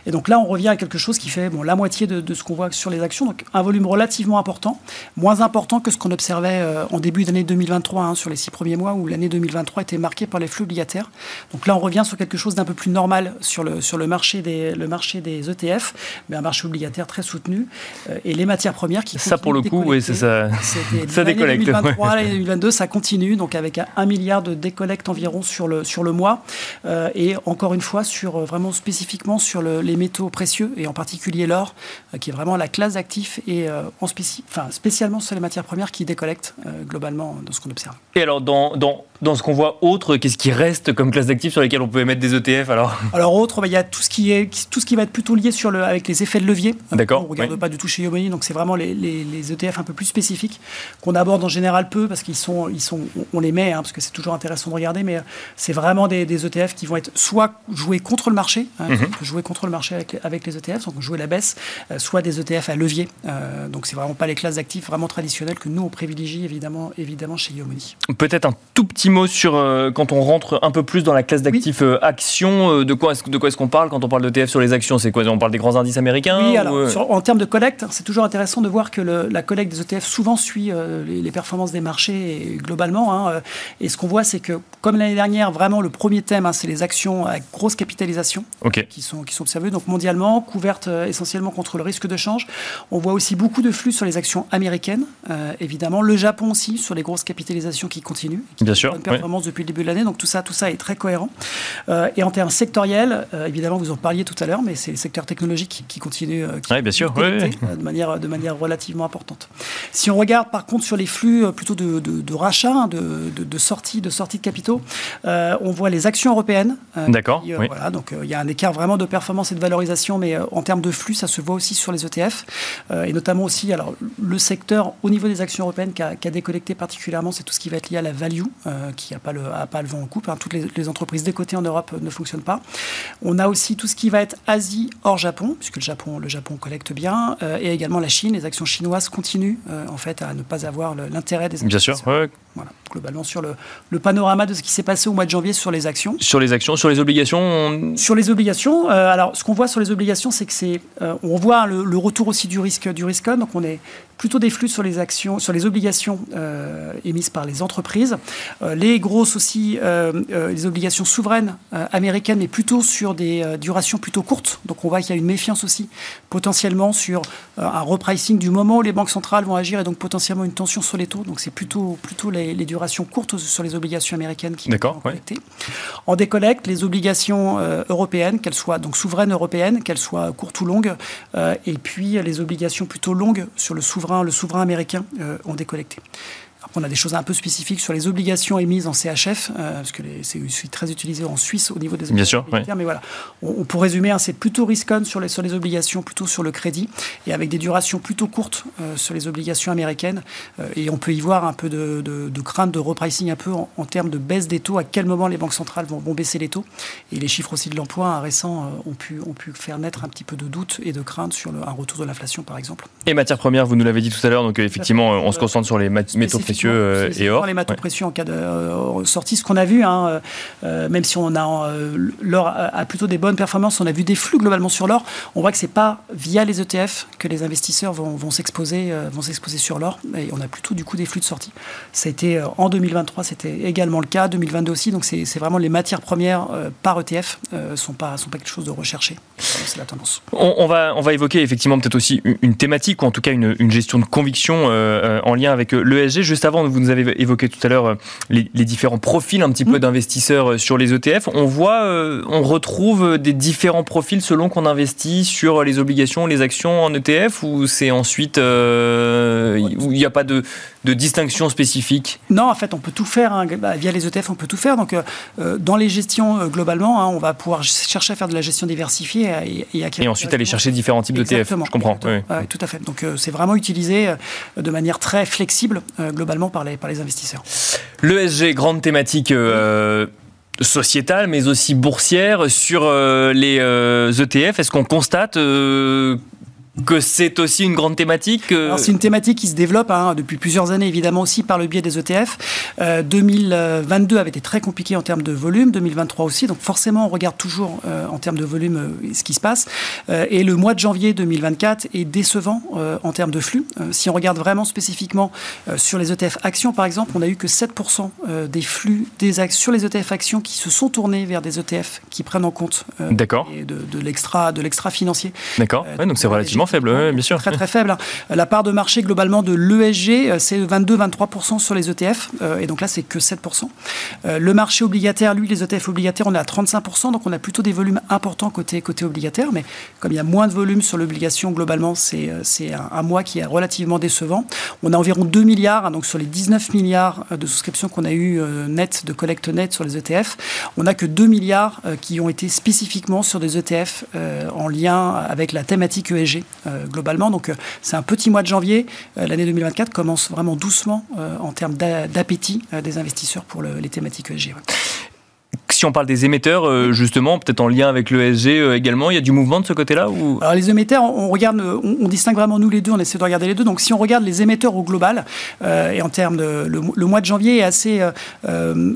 Et donc là, on revient à quelque chose qui fait bon la moitié de, ce qu'on voit sur les actions. Donc un volume relativement important, moins important que ce qu'on observait euh, en début d'année 2023 hein, sur les six premiers mois où l'année 2023 était marquée par les flux obligataires. Donc là, on revient sur quelque chose d'un peu plus normal sur le sur le marché des le marché des ETF, mais un marché obligataire très soutenu euh, et les matières premières qui ça pour le coup, oui, c'est ça. Ça décollecte. 2023, 2022, ça continue donc avec un milliard de décollecte environ sur le, sur le mois. Euh, et encore une fois, sur, euh, vraiment spécifiquement sur les métaux précieux, et en particulier l'or, euh, qui est vraiment la classe d'actifs, et en spéci enfin, spécialement sur les matières premières qui décollectent globalement dans ce qu'on observe. Et alors, dans, dans, dans ce qu'on voit autre, qu'est-ce qui reste comme classe d'actifs sur lesquels on peut mettre des ETF alors? Alors, autre, bah, il y a tout ce, qui est, tout ce qui va être plutôt lié sur le, avec les effets de levier. D'accord. On ne regarde pas du tout chez Yomoni, donc c'est vraiment les, les, ETF un peu plus spécifiques qu'on aborde en général peu parce qu'ils sont, ils sont, on, les met, hein, parce que c'est toujours intéressant de regarder, mais c'est vraiment des, ETF qui vont être soit joués contre le marché, hein, mhm. jouer contre le marché avec les, avec les ETF, donc jouer la baisse, soit des ETF à levier. donc c'est vraiment pas les classes d'actifs vraiment traditionnelles que nous on privilégie évidemment, évidemment chez Yomoni. Peut-être un tout petit mot sur quand on rentre un peu plus dans la classe d'actifs actions, de quoi est-ce de quoi est-ce qu'on parle quand on parle d'ETF sur les actions? C'est quoi? On parle des grands indices américains Oui, alors, en termes de collecte, c'est toujours intéressant de voir que la collecte des ETF souvent suit euh, les, performances des marchés globalement. Hein, euh, et ce qu'on voit, c'est que, comme l'année dernière, vraiment le premier thème, hein, c'est les actions à grosse capitalisation qui, sont, qui sont observées, donc mondialement, couvertes euh, essentiellement contre le risque de change. On voit aussi beaucoup de flux sur les actions américaines, évidemment. Le Japon aussi, sur les grosses capitalisations qui continuent. Qui Bien sûr. Une performance depuis le début de l'année. Donc tout ça, tout ça est très cohérent. et en termes sectoriels, évidemment, vous en parliez tout à l'heure, mais c'est le secteur technologique qui continue qui bien sûr. de, manière, de manière relativement importante. Si on regarde par contre sur les flux plutôt de, de, rachat, hein, de, de, sortie, de sortie de capitaux, on voit les actions européennes. D'accord. Voilà, donc il y a un écart vraiment de performance et de valorisation, mais en termes de flux, ça se voit aussi sur les ETF. et notamment aussi, alors, le secteur au niveau des actions européennes qui a, décollecté particulièrement, c'est tout ce qui va être lié à la value, qui n'a pas, le, pas le vent en coupe. Hein. Toutes les, les entreprises décotées en Europe ne fonctionnent pas. On a aussi tout ce qui va être Asie hors Japon, puisque le Japon, le Japon collecte bien, euh, et également la Chine. Les actions chinoises continuent euh, en fait à ne pas avoir l'intérêt des Bien sûr, ouais. Voilà, globalement sur le, le, panorama de ce qui s'est passé au mois de janvier sur les actions. Sur les actions, sur les obligations Sur les obligations, euh, alors ce qu'on voit sur les obligations, c'est que c'est, on voit le, le, retour aussi du risque du risque on, donc on est plutôt des flux sur les actions, sur les obligations euh, émises par les entreprises. Euh, les grosses aussi, euh, les obligations souveraines américaines, mais plutôt sur des durations plutôt courtes. Donc on voit qu'il y a une méfiance aussi potentiellement sur un repricing du moment où les banques centrales vont agir et donc potentiellement une tension sur les taux. Donc c'est plutôt, plutôt les, durations courtes sur les obligations américaines qui vont collecter. En décollecte, les obligations européennes, qu'elles soient donc souveraines européennes, qu'elles soient courtes ou longues, et puis les obligations plutôt longues sur le souverain le souverain américain euh, ont décollecté on a des choses un peu spécifiques sur les obligations émises en CHF, euh, parce que c'est très utilisé en Suisse au niveau des obligations. Bien sûr, mais voilà. On, pour résumer, hein, c'est plutôt sur les, sur les obligations, plutôt sur le crédit, et avec des durations plutôt courtes euh, sur les obligations américaines. Euh, et on peut y voir un peu de, crainte de repricing un peu en, termes de baisse des taux, à quel moment les banques centrales vont, baisser les taux. Et les chiffres aussi de l'emploi récents ont, pu, ont pu faire naître un petit peu de doute et de crainte sur un retour de l'inflation, par exemple. Et matières premières, vous nous l'avez dit tout à l'heure, donc effectivement, on se concentre sur les métaux précieux euh, et or. Les matos précieux en cas de euh, sortie, ce qu'on a vu, hein, euh, même si on a l'or a plutôt des bonnes performances, on a vu des flux globalement sur l'or. On voit que c'est pas via les ETF que les investisseurs vont, vont s'exposer, vont s'exposer sur l'or. Et on a plutôt du coup des flux de sortie. Ça a été en 2023, c'était également le cas, 2022 aussi. Donc c'est vraiment les matières premières par ETF sont pas sont pas quelque chose de recherché. C'est la tendance. On, va on va évoquer effectivement peut-être aussi une, thématique ou en tout cas une, une gestion de conviction en lien avec l'ESG. Juste avant, vous nous avez évoqué tout à l'heure euh, les, différents profils un petit peu mm. d'investisseurs euh, sur les ETF. On voit, euh, on retrouve des différents profils selon qu'on investit sur les obligations, les actions en ETF ou c'est ensuite où il n'y a pas de, distinction spécifique Non, en fait, on peut tout faire hein. bah, via les ETF. On peut tout faire. Donc, dans les gestions globalement, hein, on va pouvoir chercher à faire de la gestion diversifiée et, et, ensuite aller chercher différents types d'ETF. Je comprends. Oui. tout à fait. Donc, c'est vraiment utilisé de manière très flexible globalement par les, par les investisseurs. L'ESG, grande thématique. Euh, sociétale mais aussi boursière sur euh, les ETF. E Est-ce qu'on constate que c'est aussi une grande thématique euh, C'est une thématique qui se développe hein, depuis plusieurs années, évidemment aussi par le biais des ETF. 2022 euh, avait été très compliqué en termes de volume, 2023 aussi, donc forcément on regarde toujours euh, en termes de volume ce qui se passe. et le mois de janvier 2024 est décevant en termes de flux. si on regarde vraiment spécifiquement sur les ETF actions, par exemple, on a eu que 7% des flux des sur les ETF actions qui se sont tournés vers des ETF qui prennent en compte de, de l'extra de l'extra financier. D'accord, donc c'est relativement faible, bien sûr. Très très faible. Hein. La part de marché globalement de l'ESG, euh, c'est 22-23% sur les ETF, euh, et donc là c'est que 7%. Euh, le marché obligataire, lui, les ETF obligataires, on est à 35%, donc on a plutôt des volumes importants côté, côté obligataire, mais comme il y a moins de volume sur l'obligation, globalement c'est un, un, mois qui est relativement décevant. On a environ 2 milliards, hein, donc sur les 19 milliards de souscriptions qu'on a eu net, de collecte net sur les ETF, on n'a que 2 milliards qui ont été spécifiquement sur des ETF en lien avec la thématique ESG. Globalement. Donc c'est un petit mois de janvier. L'année 2024 commence vraiment doucement en termes d'appétit des investisseurs pour les thématiques ESG. Si on parle des émetteurs, euh, justement, peut-être en lien avec l'ESG euh, également, il y a du mouvement de ce côté-là ou... Alors les émetteurs, on, regarde, on, distingue vraiment nous les deux, on essaie de regarder les deux. Donc si on regarde les émetteurs au global, euh, et en termes de le, mois de janvier est assez,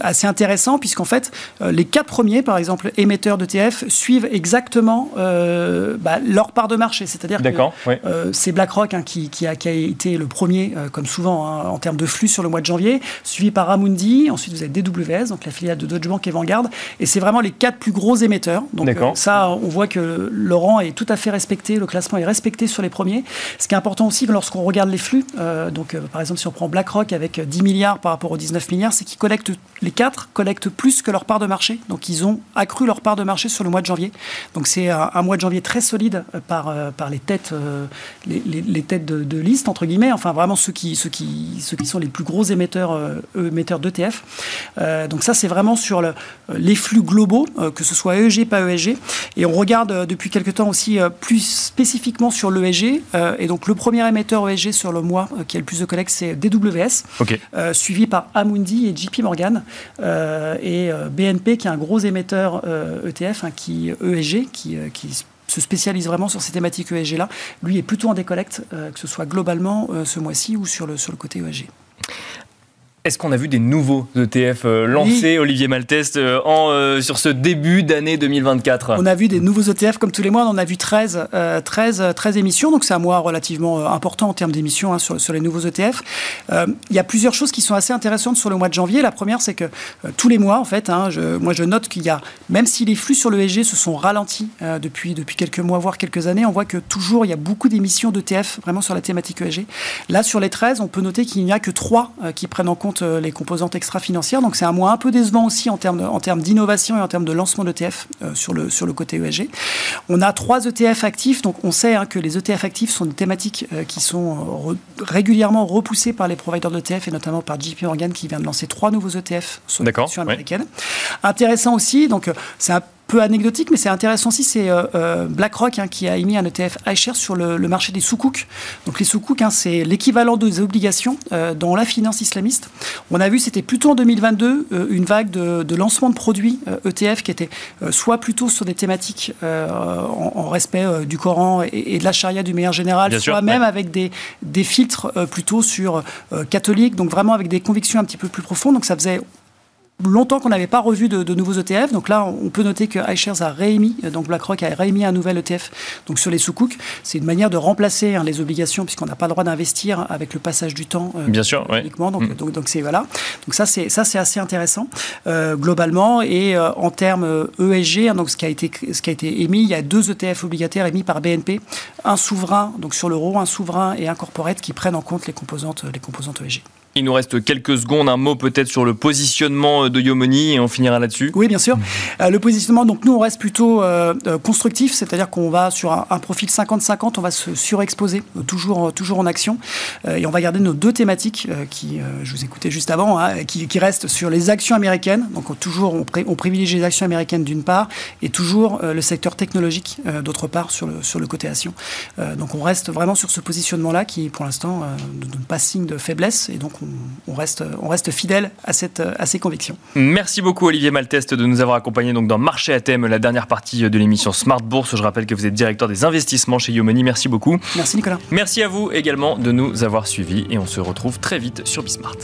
assez intéressant, puisqu'en fait, les quatre premiers, par exemple, émetteurs d'ETF, suivent exactement bah, leur part de marché. C'est-à-dire que c'est BlackRock hein, qui, qui, a, qui, a, été le premier, comme souvent, hein, en termes de flux sur le mois de janvier, suivi par Amundi. Ensuite, vous avez DWS, donc la filiale de Deutsche Bank et Vanguard. Et c'est vraiment les quatre plus gros émetteurs. Donc euh, ça, on voit que Laurent est tout à fait respecté, le classement est respecté sur les premiers. Ce qui est important aussi lorsqu'on regarde les flux, euh, donc euh, par exemple si on prend BlackRock avec 10 milliards par rapport aux 19 milliards, c'est qu'ils collectent, les quatre collectent plus que leur part de marché. Donc ils ont accru leur part de marché sur le mois de janvier. Donc c'est un, mois de janvier très solide par, par les têtes, les, têtes de, liste, entre guillemets, enfin vraiment ceux qui, ceux qui, ceux qui sont les plus gros émetteurs, émetteurs d'ETF. donc ça c'est vraiment sur le, les flux globaux, euh, que ce soit EEG, pas ESG. Et on regarde euh, depuis quelques temps aussi euh, plus spécifiquement sur l'ESG. et donc le premier émetteur ESG sur le mois qui a le plus de collecte, c'est DWS, suivi par Amundi et JP Morgan. et BNP, qui est un gros émetteur ETF, e hein, qui, ESG, qui, qui se spécialise vraiment sur ces thématiques ESG-là, lui est plutôt en décollecte, que ce soit globalement ce mois-ci ou sur le, sur le côté ESG. Est-ce qu'on a vu des nouveaux ETF euh, lancés, Olivier Malteste, euh, en, euh, sur ce début d'année 2024 On a vu des nouveaux ETF comme tous les mois. On en a vu 13, 13, 13 émissions, donc c'est un mois relativement important en termes d'émissions hein, sur, sur, les nouveaux ETF. il y a plusieurs choses qui sont assez intéressantes sur le mois de janvier. La première, c'est que tous les mois, en fait, hein, je, moi je note qu'il y a, même si les flux sur l'ESG se sont ralentis depuis, depuis quelques mois, voire quelques années, on voit que toujours il y a beaucoup d'émissions d'ETF vraiment sur la thématique ESG. Là, sur les 13, on peut noter qu'il n'y a que 3 qui prennent en compte euh, les composantes extra-financières. Donc c'est un mois un peu décevant aussi en termes, en termes d'innovation et en termes de lancement d'ETF euh, sur, le, sur le côté ESG. On a trois ETF actifs, donc on sait hein, que les ETF actifs sont des thématiques euh, qui sont régulièrement repoussées par les providers d'ETF et notamment par JP Morgan qui vient de lancer trois nouveaux ETF sur la américaine. Intéressant aussi, donc c'est un peu anecdotique, mais c'est intéressant aussi, c'est euh, euh, BlackRock hein, qui a émis un ETF iShares sur le, marché des soukouk. Donc les soukouk, hein, c'est l'équivalent des obligations euh, dans la finance islamiste. On a vu, c'était plutôt en 2022, une vague de, lancement de produits ETF e qui étaient soit plutôt sur des thématiques en, respect du Coran et, de la charia du meilleur général, soit même avec des, des filtres plutôt sur catholique, donc vraiment avec des convictions un petit peu plus profondes. Donc ça faisait longtemps qu'on n'avait pas revu de, nouveaux ETF. Donc là, on peut noter que iShares a réémis, donc BlackRock a réémis un nouvel ETF donc sur les sous-coups. C'est une manière de remplacer hein, les obligations puisqu'on n'a pas le droit d'investir avec le passage du temps. Euh, Bien sûr, uniquement. Donc, mm. donc, donc, c'est voilà. Donc ça c'est ça c'est assez intéressant euh, globalement et euh, en termes ESG, e hein, donc ce qui a été ce qui a été émis, il y a deux ETF obligataires émis par BNP, un souverain donc sur l'euro, un souverain et un corporate qui prennent en compte les composantes les composantes ESG. Il nous reste quelques secondes, un mot peut-être sur le positionnement de Yomoni et on finira là-dessus. Oui, bien sûr. Euh, le positionnement, donc nous on reste plutôt euh, euh, constructif, c'est-à-dire qu'on va sur un, profil 50-50, on va se surexposer, toujours, toujours en action, et on va garder nos deux thématiques qui, je vous écoutais juste avant, hein, qui, restent sur les actions américaines. Donc toujours on, on privilégie les actions américaines d'une part, et toujours le secteur technologique d'autre part sur le, sur le côté action. donc on reste vraiment sur ce positionnement-là qui, pour l'instant, ne donne pas signe de faiblesse, et donc on on, reste, on reste fidèle à, cette, à ces convictions. Merci beaucoup Olivier Malteste de nous avoir accompagnés donc dans Marché à thème, la dernière partie de l'émission Smart Bourse. Je rappelle que vous êtes directeur des investissements chez Yomoni. Merci beaucoup. Merci Nicolas. Merci à vous également de nous avoir suivis et on se retrouve très vite sur Bismart.